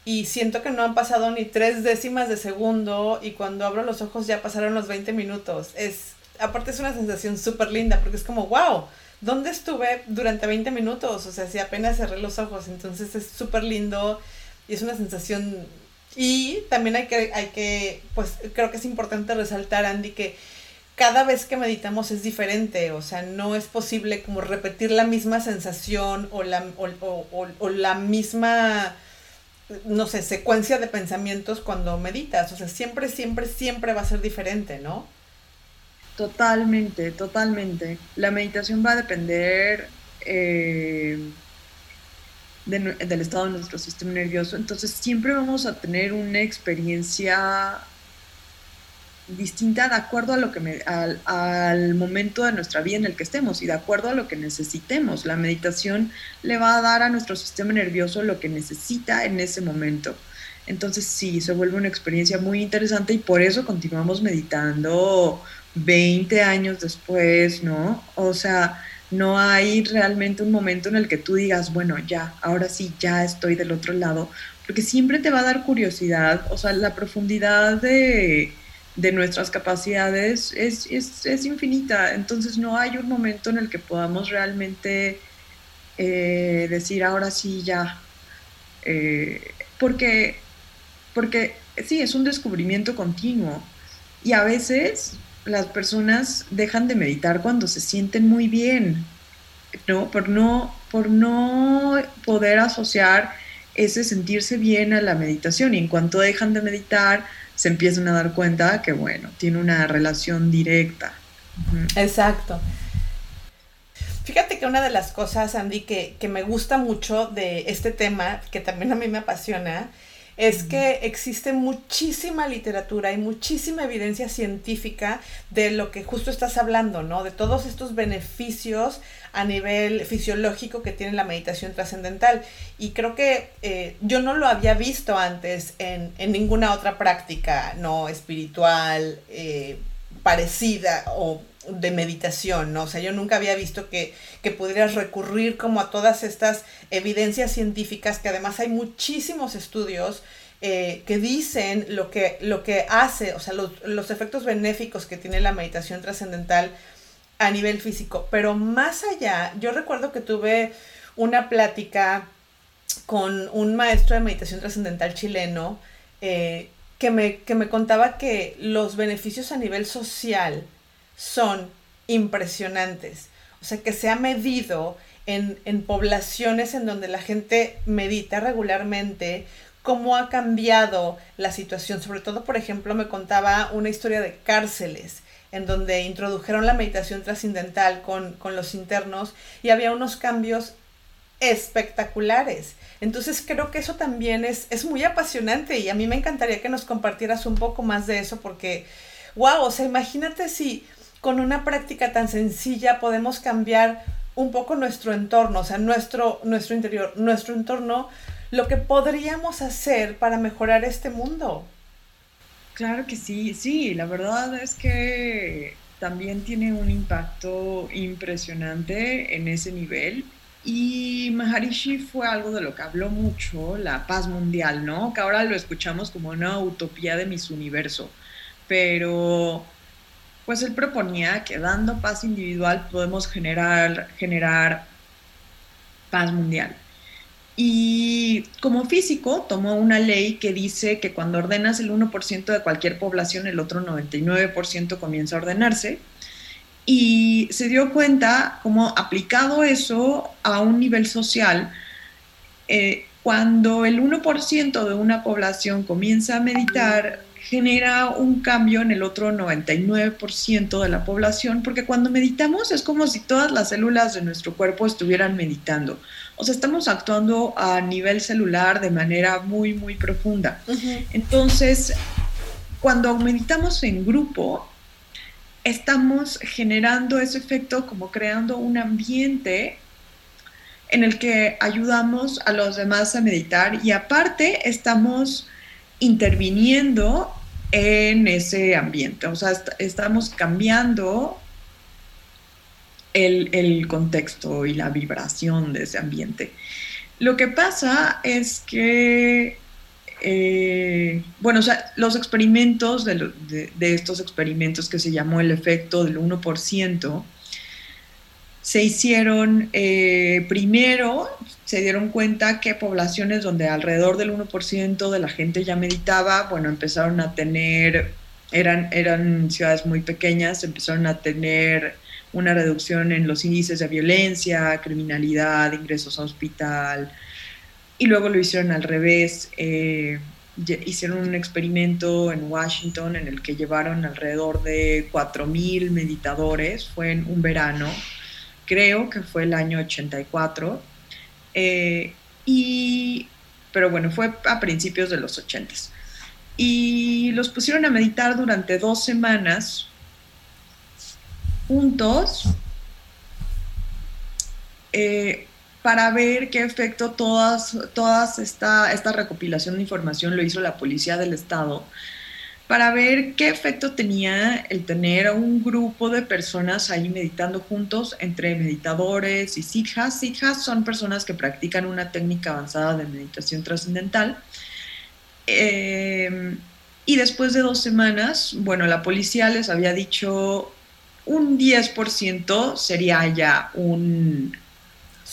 y siento que no han pasado ni tres décimas de segundo y cuando abro los ojos ya pasaron los 20 minutos. Es, aparte es una sensación súper linda porque es como, wow, ¿dónde estuve durante 20 minutos? O sea, si apenas cerré los ojos, entonces es súper lindo y es una sensación... Y también hay que, hay que, pues creo que es importante resaltar, Andy, que cada vez que meditamos es diferente, o sea, no es posible como repetir la misma sensación o la, o la misma no sé, secuencia de pensamientos cuando meditas. O sea, siempre, siempre, siempre va a ser diferente, ¿no? Totalmente, totalmente. La meditación va a depender eh, del estado de nuestro sistema nervioso. Entonces siempre vamos a tener una experiencia distinta de acuerdo a lo que me, al, al, momento de nuestra vida en el que estemos y de acuerdo a lo que necesitemos. La meditación le va a dar a nuestro sistema nervioso lo que necesita en ese momento. Entonces sí, se vuelve una experiencia muy interesante y por eso continuamos meditando 20 años después, ¿no? O sea, no hay realmente un momento en el que tú digas, bueno, ya, ahora sí, ya estoy del otro lado, porque siempre te va a dar curiosidad, o sea, la profundidad de de nuestras capacidades es, es, infinita. Entonces no hay un momento en el que podamos realmente eh, decir ahora sí ya. Eh, porque, porque sí, es un descubrimiento continuo. Y a veces las personas dejan de meditar cuando se sienten muy bien, ¿no? Por no, por no poder asociar ese sentirse bien a la meditación. Y en cuanto dejan de meditar, se empiezan a dar cuenta que, bueno, tiene una relación directa. Exacto. Fíjate que una de las cosas, Andy, que, que, me gusta mucho de este tema, que también a mí me apasiona, es que existe muchísima literatura y muchísima evidencia científica de lo que justo estás hablando, ¿no? De todos estos beneficios a nivel fisiológico que tiene la meditación trascendental. Y creo que eh, yo no lo había visto antes en, ninguna otra práctica, ¿no? Espiritual, eh, parecida o de meditación, ¿no? O sea, yo nunca había visto que, que pudieras recurrir como a todas estas evidencias científicas, que además hay muchísimos estudios eh, que dicen lo que, lo que hace, o sea, los, los efectos benéficos que tiene la meditación trascendental a nivel físico. Pero más allá, yo recuerdo que tuve una plática con un maestro de meditación trascendental chileno eh, que, me, que me contaba que los beneficios a nivel social, son impresionantes. O sea, que se ha medido en, poblaciones en donde la gente medita regularmente, cómo ha cambiado la situación. Sobre todo, por ejemplo, me contaba una historia de cárceles en donde introdujeron la meditación trascendental con, con los internos y había unos cambios espectaculares. Entonces creo que eso también es, es muy apasionante y a mí me encantaría que nos compartieras un poco más de eso porque, wow, o sea, imagínate si con una práctica tan sencilla podemos cambiar un poco nuestro entorno, o sea, nuestro, nuestro interior, nuestro entorno, lo que podríamos hacer para mejorar este mundo. Claro que sí, sí, la verdad es que también tiene un impacto impresionante en ese nivel. Y Maharishi fue algo de lo que habló mucho, la paz mundial, ¿no? Que ahora lo escuchamos como una utopía de mis universo. Pero pues él proponía que dando paz individual podemos generar, generar paz mundial. Y como físico tomó una ley que dice que cuando ordenas el 1% de cualquier población, el otro 99% comienza a ordenarse. y se dio cuenta, como aplicado eso a un nivel social, eh, cuando el 1% de una población comienza a meditar, genera un cambio en el otro 99% de la población, porque cuando meditamos es como si todas las células de nuestro cuerpo estuvieran meditando. O sea, estamos actuando a nivel celular de manera muy, muy profunda. Entonces, cuando meditamos en grupo, estamos generando ese efecto como creando un ambiente en el que ayudamos a los demás a meditar y aparte estamos interviniendo en ese ambiente, o sea, estamos cambiando el, contexto y la vibración de ese ambiente. Lo que pasa es que, eh, bueno, o sea, los experimentos de, estos experimentos que se llamó el efecto del 1%, se hicieron eh, primero, se dieron cuenta que poblaciones donde alrededor del 1% de la gente ya meditaba, bueno, empezaron a tener, eran, eran ciudades muy pequeñas, empezaron a tener una reducción en los índices de violencia, criminalidad, ingresos a hospital, y luego lo hicieron al revés. Eh, hicieron un experimento en Washington en el que llevaron alrededor de 4.000 meditadores, fue en un verano, creo que fue el año 84, eh, y, pero bueno, fue a principios de los 80. Y los pusieron a meditar durante dos semanas juntos eh, para ver qué efecto todas, todas esta, esta recopilación de información lo hizo la policía del estado para ver qué efecto tenía el tener a un grupo de personas ahí meditando juntos entre meditadores y siddhas. Siddhas son personas que practican una técnica avanzada de meditación trascendental. Eh, y después de dos semanas, bueno, la policía les había dicho un 10% sería ya un,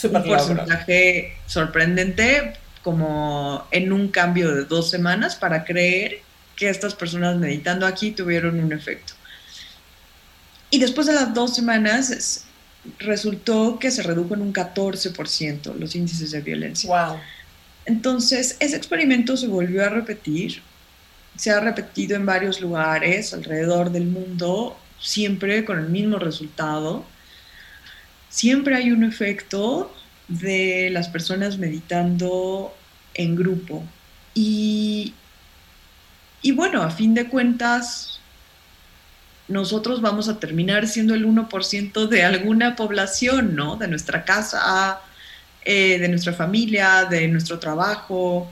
un porcentaje sorprendente como en un cambio de dos semanas para creer que estas personas meditando aquí tuvieron un efecto. Y después de las dos semanas resultó que se redujo en un 14% los índices de violencia. Wow. Entonces, ese experimento se volvió a repetir, se ha repetido en varios lugares alrededor del mundo, siempre con el mismo resultado. Siempre hay un efecto de las personas meditando en grupo. Y y bueno, a fin de cuentas, nosotros vamos a terminar siendo el 1% de alguna población, ¿no? De nuestra casa, eh, de nuestra familia, de nuestro trabajo.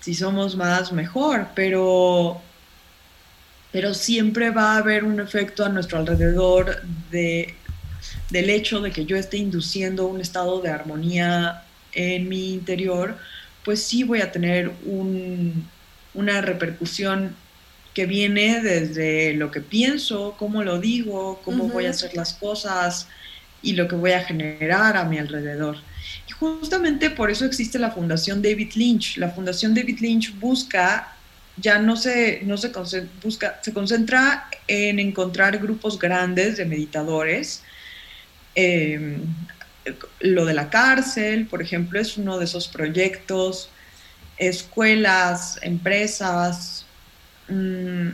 Si somos más, mejor, pero, pero siempre va a haber un efecto a nuestro alrededor de, del hecho de que yo esté induciendo un estado de armonía en mi interior, pues sí voy a tener un, una repercusión que viene desde lo que pienso, cómo lo digo, cómo voy a hacer las cosas y lo que voy a generar a mi alrededor. Y justamente por eso existe la Fundación David Lynch. La Fundación David Lynch busca, ya no se, no se, busca, se concentra en encontrar grupos grandes de meditadores. Em, lo de la cárcel, por ejemplo, es uno de esos proyectos escuelas, empresas. Mm,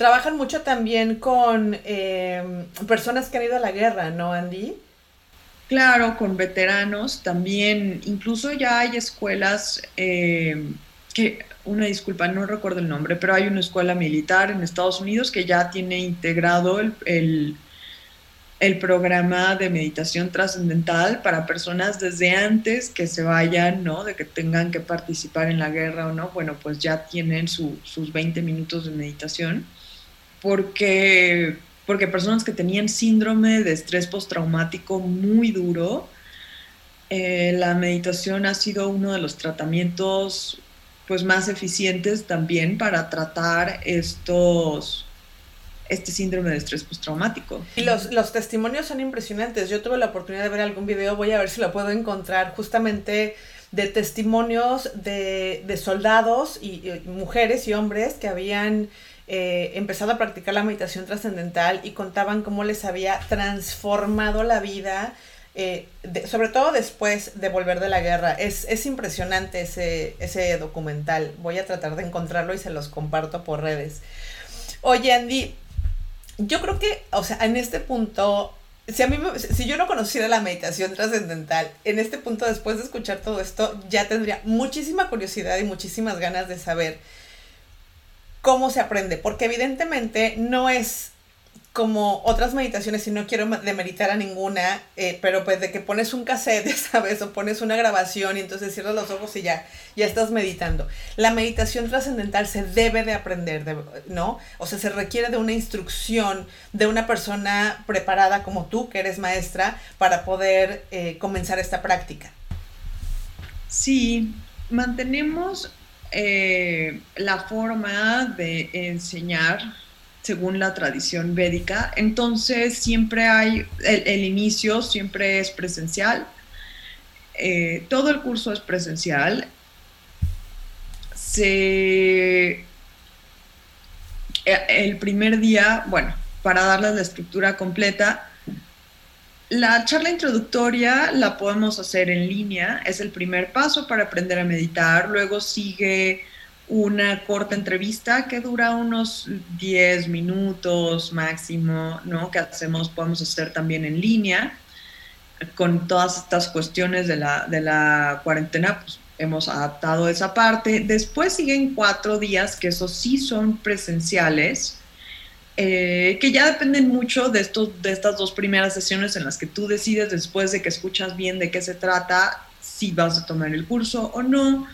Trabajan mucho también con em, personas que han ido a la guerra, ¿no, Andy? Claro, con veteranos también. Incluso ya hay escuelas em, que, una disculpa, no recuerdo el nombre, pero hay una escuela militar en Estados Unidos que ya tiene integrado el programa de meditación trascendental para personas desde antes que se vayan, ¿no? De que tengan que participar en la guerra o no, bueno, pues ya tienen sus 20 minutos de meditación, porque, porque personas que tenían síndrome de estrés postraumático muy duro, eh, la meditación ha sido uno de los tratamientos pues más eficientes también para tratar estos este síndrome de estrés postraumático. Y los, los testimonios son impresionantes. Yo tuve la oportunidad de ver algún video, voy a ver si lo puedo encontrar, justamente de testimonios de, soldados y, mujeres y hombres que habían eh, empezado a practicar la meditación trascendental y contaban cómo les había transformado la vida, eh, sobre todo después de volver de la guerra. Es, es impresionante ese, ese documental. Voy a tratar de encontrarlo y se los comparto por redes. Oye, Andy, yo creo que, o sea, en este punto si a mí si yo no conociera la meditación trascendental, en este punto después de escuchar todo esto, ya tendría muchísima curiosidad y muchísimas ganas de saber cómo se aprende, porque evidentemente no es como otras meditaciones, y no quiero demeritar a ninguna, eh, pero pues de que pones un cassette, ¿sabes? O pones una grabación y entonces cierras los ojos y ya, ya estás meditando. La meditación trascendental se debe de aprender, ¿no? O sea, se requiere de una instrucción de una persona preparada como tú, que eres maestra, para poder eh, comenzar esta práctica. Sí, mantenemos eh, la forma de enseñar según la tradición védica. Entonces siempre hay, el, inicio siempre es presencial, eh, todo el curso es presencial. Se, eh, el primer día, bueno, para darles la estructura completa, la charla introductoria la podemos hacer en línea, es el primer paso para aprender a meditar, luego sigue una corta entrevista que dura unos 10 minutos máximo, ¿no? Que hacemos, podemos hacer también en línea. Con todas estas cuestiones de la, de la cuarentena, pues hemos adaptado esa parte. Después siguen cuatro días, que esos sí son presenciales, eh, que ya dependen mucho de, estos, de estas dos primeras sesiones en las que tú decides, después de que escuchas bien de qué se trata, si vas a tomar el curso o no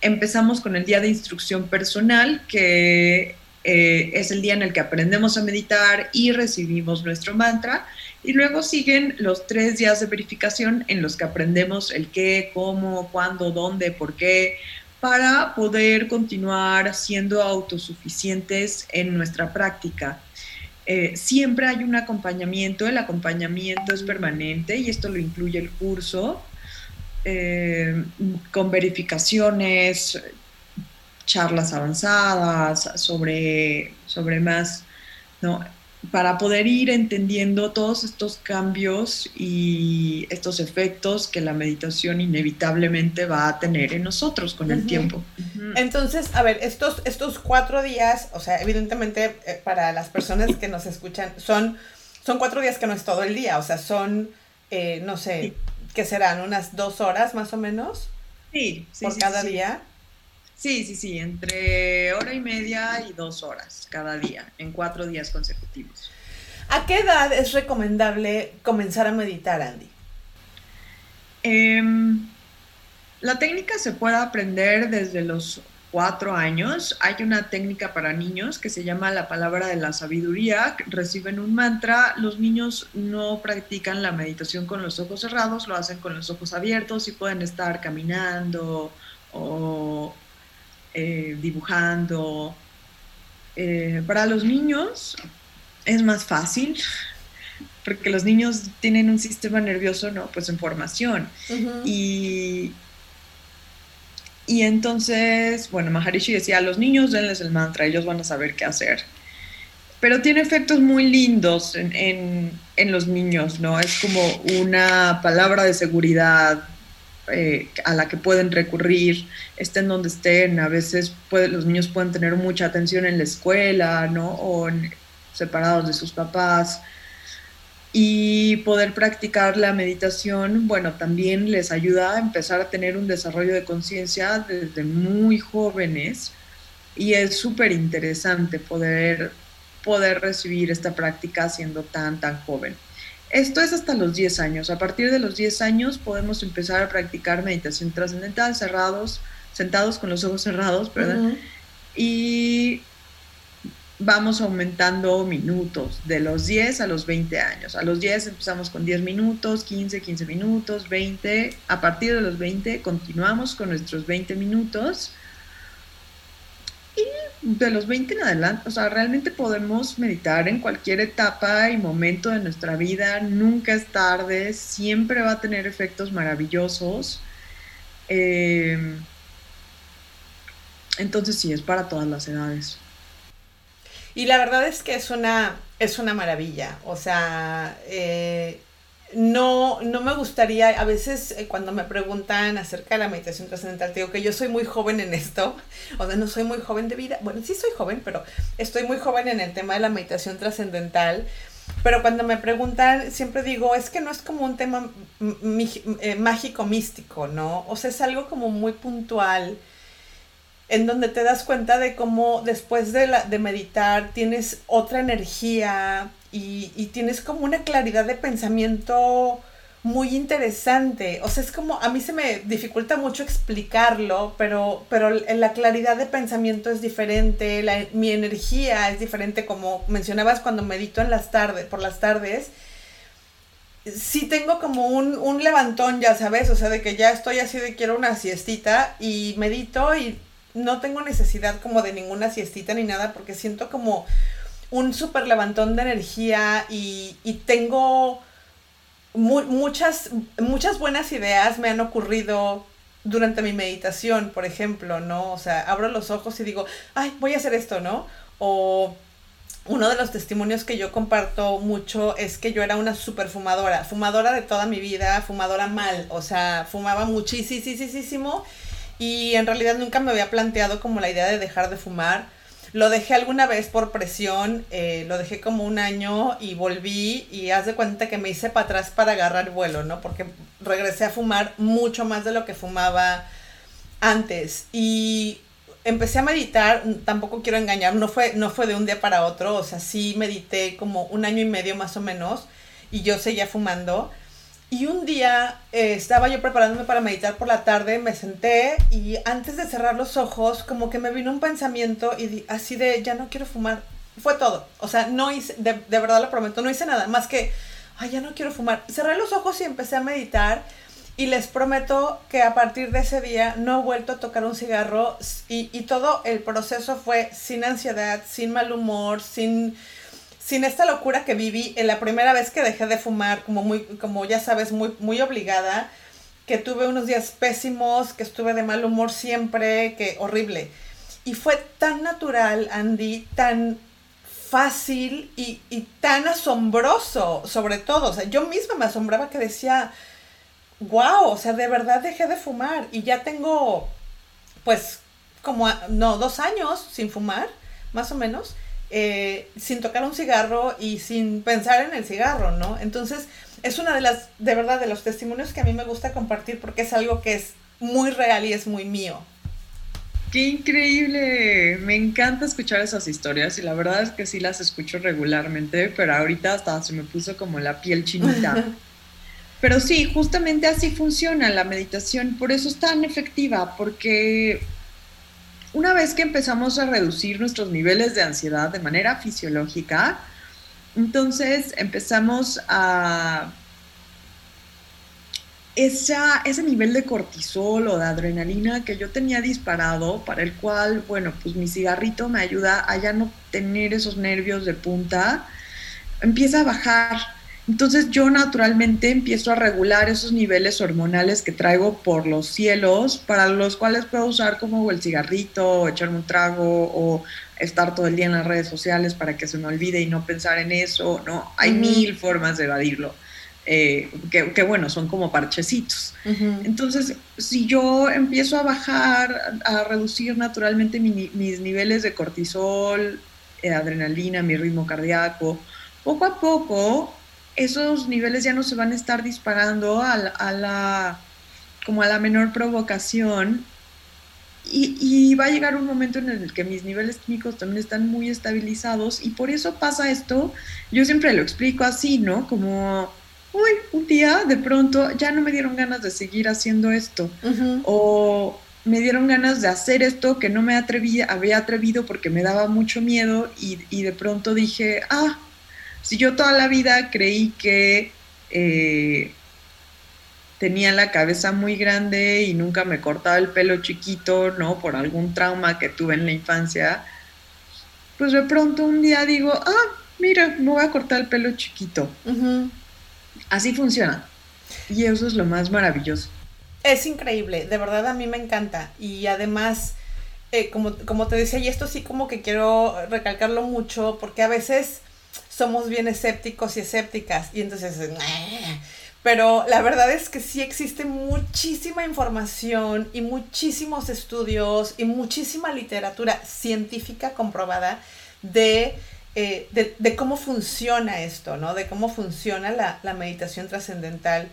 empezamos con el día de instrucción personal, que eh, es el día en el que aprendemos a meditar y recibimos nuestro mantra. Y luego siguen los tres días de verificación en los que aprendemos el qué, cómo, cuándo, dónde, por qué, para poder continuar siendo autosuficientes en nuestra práctica. Eh, siempre hay un acompañamiento, el acompañamiento es permanente y esto lo incluye el curso. Eh, con verificaciones, charlas avanzadas sobre, sobre más, ¿no? Para poder ir entendiendo todos estos cambios y estos efectos que la meditación inevitablemente va a tener en nosotros con el tiempo. Entonces, a ver, estos, estos cuatro días, o sea, evidentemente eh, para las personas que nos escuchan, son, son cuatro días que no es todo el día, o sea, son, eh, no sé, que serán unas dos horas más o menos. Sí, sí. Por cada día. Sí, sí, sí, entre hora y media y dos horas cada día, en cuatro días consecutivos. ¿A qué edad es recomendable comenzar a meditar, Andy? Em, la técnica se puede aprender desde los cuatro años. Hay una técnica para niños que se llama la palabra de la sabiduría. Reciben un mantra. Los niños no practican la meditación con los ojos cerrados, lo hacen con los ojos abiertos y pueden estar caminando o eh, dibujando. Eh, para los niños es más fácil porque los niños tienen un sistema nervioso, ¿no? Pues en formación. Y y entonces, bueno, Maharishi decía, a los niños denles el mantra, ellos van a saber qué hacer. Pero tiene efectos muy lindos en, los niños, ¿no? Es como una palabra de seguridad eh, a la que pueden recurrir, estén donde estén. A veces los niños pueden tener mucha atención en la escuela, ¿no? O separados de sus papás y poder practicar la meditación, bueno, también les ayuda a empezar a tener un desarrollo de conciencia desde muy jóvenes y es súper interesante poder, poder recibir esta práctica siendo tan, tan joven. Esto es hasta los 10 años. A partir de los 10 años podemos empezar a practicar meditación trascendental cerrados, sentados con los ojos cerrados, ¿verdad? Y vamos aumentando minutos, de los 10 a los 20 años. A los 10 empezamos con 10 minutos, 15, 15 minutos, 20. A partir de los 20 continuamos con nuestros 20 minutos. Y de los 20 en adelante, o sea, realmente podemos meditar en cualquier etapa y momento de nuestra vida. Nunca es tarde, siempre va a tener efectos maravillosos. Eh, entonces sí, es para todas las edades. Y la verdad es que es una, es una maravilla. O sea, eh, no, no me gustaría, a veces eh, cuando me preguntan acerca de la meditación trascendental, digo que yo soy muy joven en esto, o sea, no soy muy joven de vida, bueno, sí soy joven, pero estoy muy joven en el tema de la meditación trascendental, pero cuando me preguntan, siempre digo, es que no es como un tema eh, mágico místico, ¿no? O sea, es algo como muy puntual en donde te das cuenta de cómo después de, la, meditar tienes otra energía y, tienes como una claridad de pensamiento muy interesante. O sea, es como, a mí se me dificulta mucho explicarlo, pero, pero la claridad de pensamiento es diferente, mi energía es diferente, como mencionabas cuando medito en las tardes, por las tardes. Sí tengo como un, un levantón, ya sabes, o sea, de que ya estoy así de quiero una siestita y medito y no tengo necesidad como de ninguna siestita ni nada porque siento como un súper levantón de energía y, tengo muchas, muchas buenas ideas me han ocurrido durante mi meditación, por ejemplo, ¿no? O sea, abro los ojos y digo, ay, voy a hacer esto, ¿no? O uno de los testimonios que yo comparto mucho es que yo era una super fumadora, fumadora de toda mi vida, fumadora mal, o sea, fumaba muchísimo y en realidad nunca me había planteado como la idea de dejar de fumar. Lo dejé alguna vez por presión, eh, lo dejé como un año y volví y haz de cuenta que me hice para atrás para agarrar vuelo, ¿no? Porque regresé a fumar mucho más de lo que fumaba antes y empecé a meditar, tampoco quiero engañar, no fue, no fue de un día para otro, o sea, sí medité como un año y medio más o menos y yo seguía fumando y un día eh, estaba yo preparándome para meditar por la tarde, me senté y antes de cerrar los ojos, como que me vino un pensamiento y así de, ya no quiero fumar. Fue todo. O sea, no hice, de, de verdad lo prometo, no hice nada más que, ay, ya no quiero fumar. Cerré los ojos y empecé a meditar y les prometo que a partir de ese día no he vuelto a tocar un cigarro y, y todo el proceso fue sin ansiedad, sin mal humor, sin sin esta locura que viví en la primera vez que dejé de fumar, como muy, como ya sabes, muy, muy obligada, que tuve unos días pésimos, que estuve de mal humor siempre, que horrible. Y fue tan natural, Andy, tan fácil y, y tan asombroso, sobre todo. O sea, yo misma me asombraba que decía, wow, o sea, de verdad dejé de fumar y ya tengo, pues, como, no, dos años sin fumar, más o menos. Eh, sin tocar un cigarro y sin pensar en el cigarro, ¿no? Entonces, es una de las, de verdad, de los testimonios que a mí me gusta compartir porque es algo que es muy real y es muy mío. Qué increíble, me encanta escuchar esas historias y la verdad es que sí las escucho regularmente, pero ahorita hasta se me puso como la piel chinita. pero sí, justamente así funciona la meditación, por eso es tan efectiva, porque una vez que empezamos a reducir nuestros niveles de ansiedad de manera fisiológica, entonces empezamos a... ese nivel de cortisol o de adrenalina que yo tenía disparado, para el cual, bueno, pues mi cigarrito me ayuda a ya no tener esos nervios de punta, empieza a bajar entonces yo naturalmente empiezo a regular esos niveles hormonales que traigo por los cielos, para los cuales puedo usar como el cigarrito, o echarme un trago, o estar todo el día en las redes sociales para que se me olvide y no pensar en eso. No, hay mil formas de evadirlo. Eh, que, bueno, son como parchecitos. Entonces, si yo empiezo a bajar, a reducir naturalmente mis niveles de cortisol, eh, adrenalina, mi ritmo cardíaco, poco a poco esos niveles ya no se van a estar disparando a, la, como a la menor provocación y, va a llegar un momento en el que mis niveles químicos también están muy estabilizados y por eso pasa esto. Yo siempre lo explico así, ¿no? Como, uy, un día de pronto ya no me dieron ganas de seguir haciendo esto o me dieron ganas de hacer esto que no me atreví, había atrevido porque me daba mucho miedo y, y de pronto dije, ah, si yo toda la vida creí que eh, tenía la cabeza muy grande y nunca me cortaba el pelo chiquito, ¿no? Por algún trauma que tuve en la infancia, pues de pronto un día digo, ah, mira, me voy a cortar el pelo chiquito. Así funciona. Y eso es lo más maravilloso. Es increíble, de verdad a mí me encanta. Y además eh, como, como te decía, y esto sí como que quiero recalcarlo mucho, porque a veces somos bien escépticos y escépticas, y entonces, pero la verdad es que sí existe muchísima información y muchísimos estudios y muchísima literatura científica comprobada de, eh, de, cómo funciona esto, ¿no? De cómo funciona la, meditación trascendental.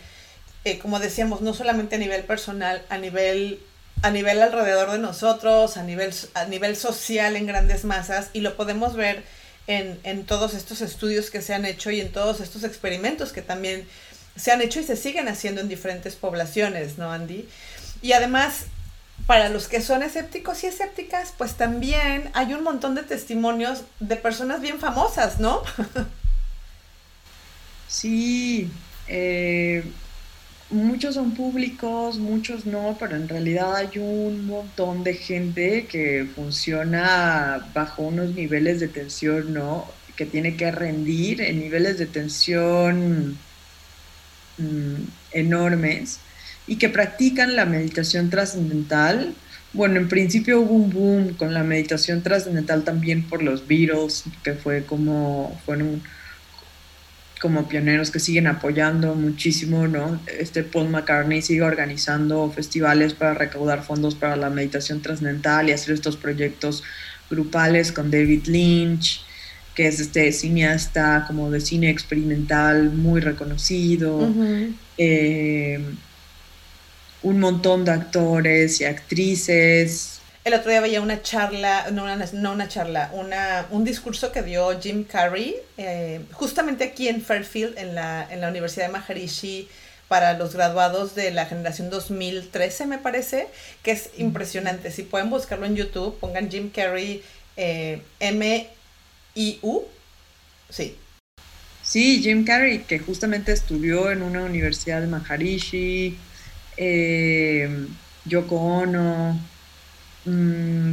Eh, como decíamos, no solamente a nivel personal, a nivel, a nivel alrededor de nosotros, a nivel, a nivel social en grandes masas, y lo podemos ver en, en todos estos estudios que se han hecho y en todos estos experimentos que también se han hecho y se siguen haciendo en diferentes poblaciones, ¿no, Andy? Y además, para los que son escépticos y escépticas, pues también hay un montón de testimonios de personas bien famosas, ¿no? sí, eh, muchos son públicos, muchos no, pero en realidad hay un montón de gente que funciona bajo unos niveles de tensión, ¿no? Que tiene que rendir en niveles de tensión Mm, enormes y que practican la meditación trascendental. Bueno, en principio hubo un boom con la meditación trascendental también por los Beatles, que fue como, fueron como pioneros que siguen apoyando muchísimo, ¿no? Este Paul McCartney sigue organizando festivales para recaudar fondos para la meditación trascendental y hacer estos proyectos grupales con David Lynch que es este cineasta como de cine experimental muy reconocido, eh, un montón de actores y actrices. El otro día veía una charla, no una, no una charla, una, un discurso que dio Jim Carrey, eh, justamente aquí en Fairfield, en la, en la Universidad de Maharishi, para los graduados de la generación 2013, me parece, que es impresionante. Si pueden buscarlo en YouTube, pongan Jim Carrey eh, M IU, sí. Sí, Jim Carrey, que justamente estudió en una universidad de Maharishi, eh, Yoko Ono, mm,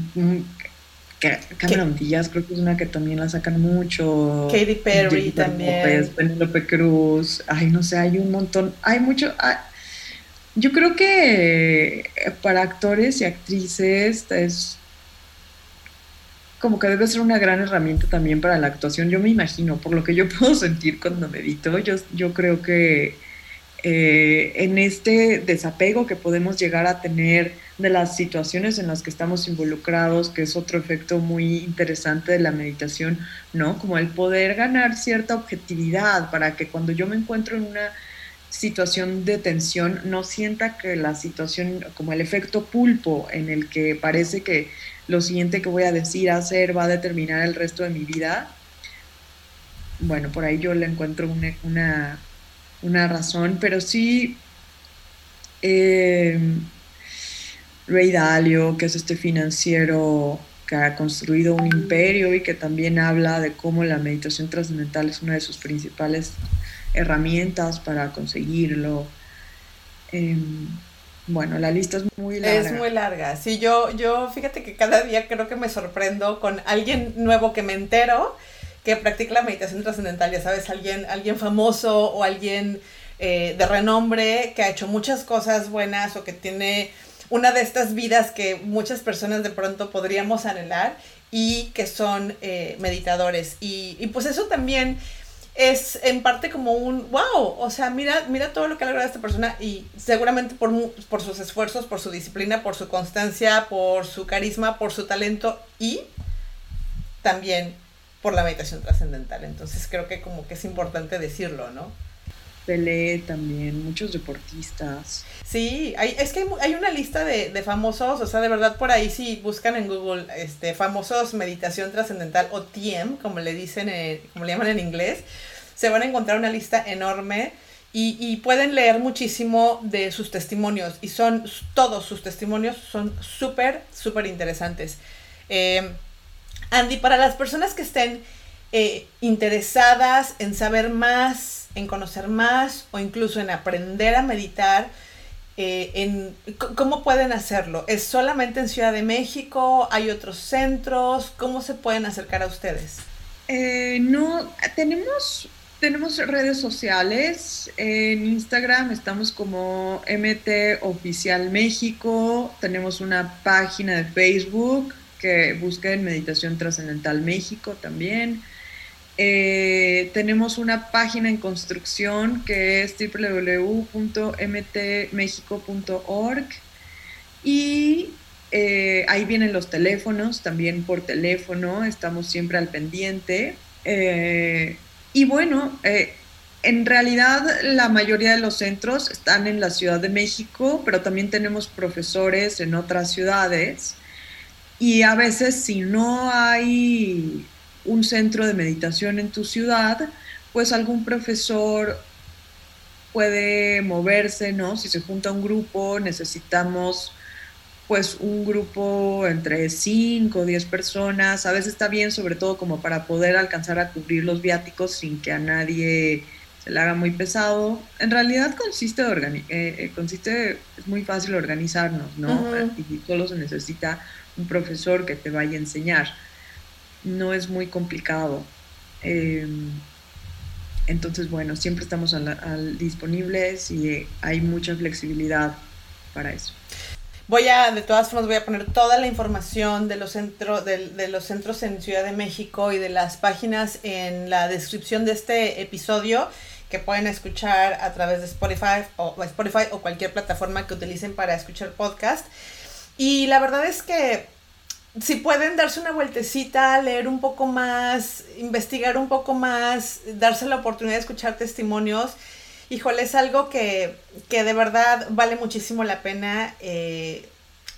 Cameron Díaz creo que es una que también la sacan mucho. Katy Perry también. Penélope Cruz. Ay, no sé, hay un montón. Hay mucho. yo creo que para actores y actrices es como que debe ser una gran herramienta también para la actuación. Yo me imagino, por lo que yo puedo sentir cuando medito, yo, yo creo que eh, en este desapego que podemos llegar a tener de las situaciones en las que estamos involucrados, que es otro efecto muy interesante de la meditación, ¿no? Como el poder ganar cierta objetividad para que cuando yo me encuentro en una situación de tensión no sienta que la situación, como el efecto pulpo en el que parece que lo siguiente que voy a decir, hacer, va a determinar el resto de mi vida, bueno, por ahí yo le encuentro una, una, razón, pero sí, eh, Ray Dalio, que es este financiero que ha construido un imperio y que también habla de cómo la meditación trascendental es una de sus principales herramientas para conseguirlo. Em, bueno, la lista es muy larga. Es muy larga. Sí, yo, yo fíjate que cada día creo que me sorprendo con alguien nuevo que me entero que practica la meditación trascendental, ya sabes, alguien, alguien famoso o alguien eh, de renombre que ha hecho muchas cosas buenas o que tiene una de estas vidas que muchas personas de pronto podríamos anhelar y que son eh, meditadores. Y, y pues eso también es en parte como un wow, o sea, mira, mira todo lo que ha logrado esta persona y seguramente por, por sus esfuerzos, por su disciplina, por su constancia, por su carisma, por su talento y también por la meditación trascendental. Entonces creo que como que es importante decirlo, ¿no? Pelé también, muchos deportistas. Sí, hay, es que hay, una lista de, de, famosos, o sea, de verdad por ahí si buscan en Google este, famosos meditación trascendental o TM, como le dicen, como le llaman en inglés, se van a encontrar una lista enorme y, y, pueden leer muchísimo de sus testimonios y son, todos sus testimonios son súper, súper interesantes. Eh, Andy, para las personas que estén eh, interesadas en saber más, en conocer más o incluso en aprender a meditar, eh, en, ¿cómo pueden hacerlo? ¿Es solamente en Ciudad de México? ¿Hay otros centros? ¿Cómo se pueden acercar a ustedes? no, tenemos tenemos redes sociales. En Instagram estamos como MT Oficial México. Tenemos una página de Facebook que busquen Meditación Trascendental México también. Eh, tenemos una página en construcción que es www.mtmexico.org y eh, ahí vienen los teléfonos, también por teléfono, estamos siempre al pendiente. Eh, y bueno, en realidad la mayoría de los centros están en la Ciudad de México, pero también tenemos profesores en otras ciudades. Y a veces si no hay un centro de meditación en tu ciudad, pues algún profesor puede moverse, ¿no? Si se junta un grupo, necesitamos pues un grupo entre 5 o 10 personas. A veces está bien, sobre todo como para poder alcanzar a cubrir los viáticos sin que a nadie se le haga muy pesado. En realidad consiste, de eh, eh, consiste es muy fácil organizarnos, ¿no? Y solo se necesita un profesor que te vaya a enseñar no es muy complicado. Em, entonces, bueno, siempre estamos disponibles y hay mucha flexibilidad para eso. Voy a, de todas formas, voy a poner toda la información de los, centros de, los centros en Ciudad de México y de las páginas en la descripción de este episodio que pueden escuchar a través de Spotify o, Spotify o cualquier plataforma que utilicen para escuchar podcast. Y la verdad es que si pueden darse una vueltecita, leer un poco más, investigar un poco más, darse la oportunidad de escuchar testimonios, híjole, es algo que, de verdad vale muchísimo la pena. Eh,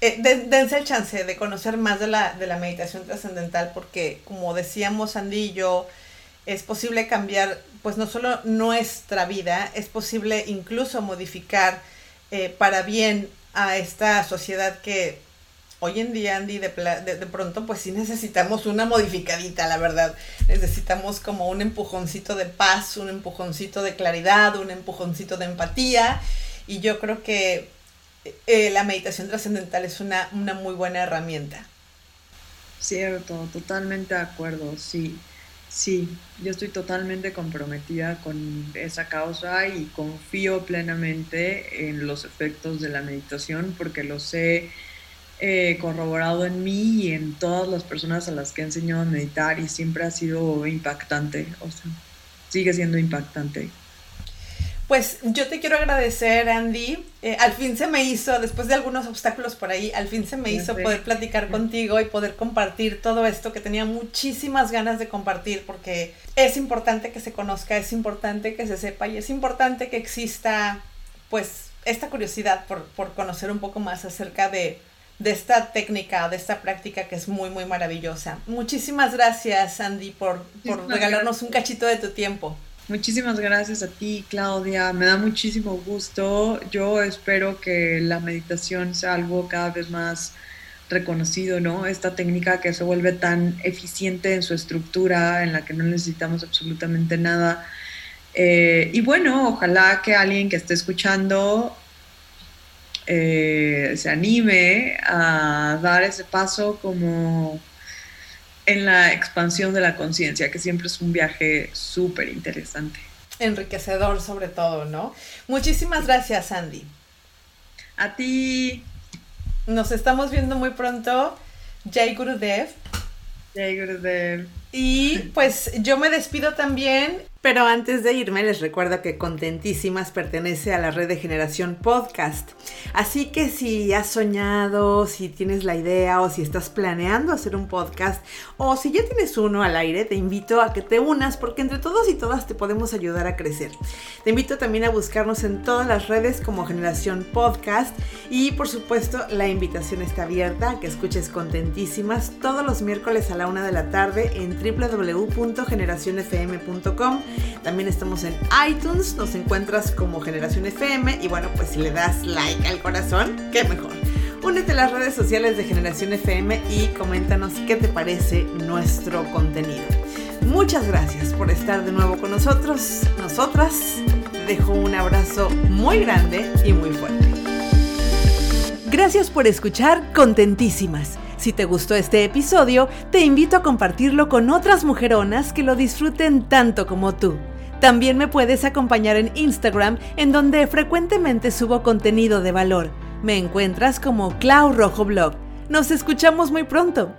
eh, dense el chance de conocer más de la, de la meditación trascendental porque, como decíamos Andy y yo, es posible cambiar, pues no solo nuestra vida, es posible incluso modificar eh, para bien a esta sociedad que hoy en día, Andy, de, de, pronto, pues sí necesitamos una modificadita, la verdad. Necesitamos como un empujoncito de paz, un empujoncito de claridad, un empujoncito de empatía. Y yo creo que eh, la meditación trascendental es una muy buena herramienta. Cierto, totalmente de acuerdo, sí. Sí, yo estoy totalmente comprometida con esa causa y confío plenamente en los efectos de la meditación porque lo sé eh, corroborado en mí y en todas las personas a las que he enseñado a meditar y siempre ha sido impactante, o sea, sigue siendo impactante. Pues yo te quiero agradecer, Andy. Eh, al fin se me hizo, después de algunos obstáculos por ahí, al fin se me hizo poder platicar contigo y poder compartir todo esto que tenía muchísimas ganas de compartir porque es importante que se conozca, es importante que se sepa y es importante que exista pues esta curiosidad por, por conocer un poco más acerca de, de esta técnica, de esta práctica que es muy, muy maravillosa. Muchísimas gracias, Andy, por, por regalarnos un cachito de tu tiempo. Muchísimas gracias a ti, Claudia. Me da muchísimo gusto. Yo espero que la meditación sea algo cada vez más reconocido, ¿no? Esta técnica que se vuelve tan eficiente en su estructura, en la que no necesitamos absolutamente nada. Eh, y bueno, ojalá que alguien que esté escuchando eh, se anime a dar ese paso como en la expansión de la conciencia, que siempre es un viaje súper interesante. Enriquecedor sobre todo, ¿no? Muchísimas gracias, Andy. A ti. Nos estamos viendo muy pronto. Jai Gurudev. Jai Gurudev. Y pues yo me despido también pero antes de irme les recuerdo que Contentísimas pertenece a la red de Generación Podcast. Así que si has soñado, si tienes la idea o si estás planeando hacer un podcast o si ya tienes uno al aire, te invito a que te unas porque entre todos y todas te podemos ayudar a crecer. Te invito también a buscarnos en todas las redes como Generación Podcast y por supuesto la invitación está abierta a que escuches Contentísimas todos los miércoles a la una de la tarde en www.generacionfm.com también estamos en iTunes, nos encuentras como Generación FM y bueno, pues si le das like al corazón, qué mejor. Únete a las redes sociales de Generación FM y coméntanos qué te parece nuestro contenido. Muchas gracias por estar de nuevo con nosotros, nosotras. Dejo un abrazo muy grande y muy fuerte. Gracias por escuchar Contentísimas. Si te gustó este episodio, te invito a compartirlo con otras mujeronas que lo disfruten tanto como tú. También me puedes acompañar en Instagram, en donde frecuentemente subo contenido de valor. Me encuentras como Clau Rojo Blog. Nos escuchamos muy pronto.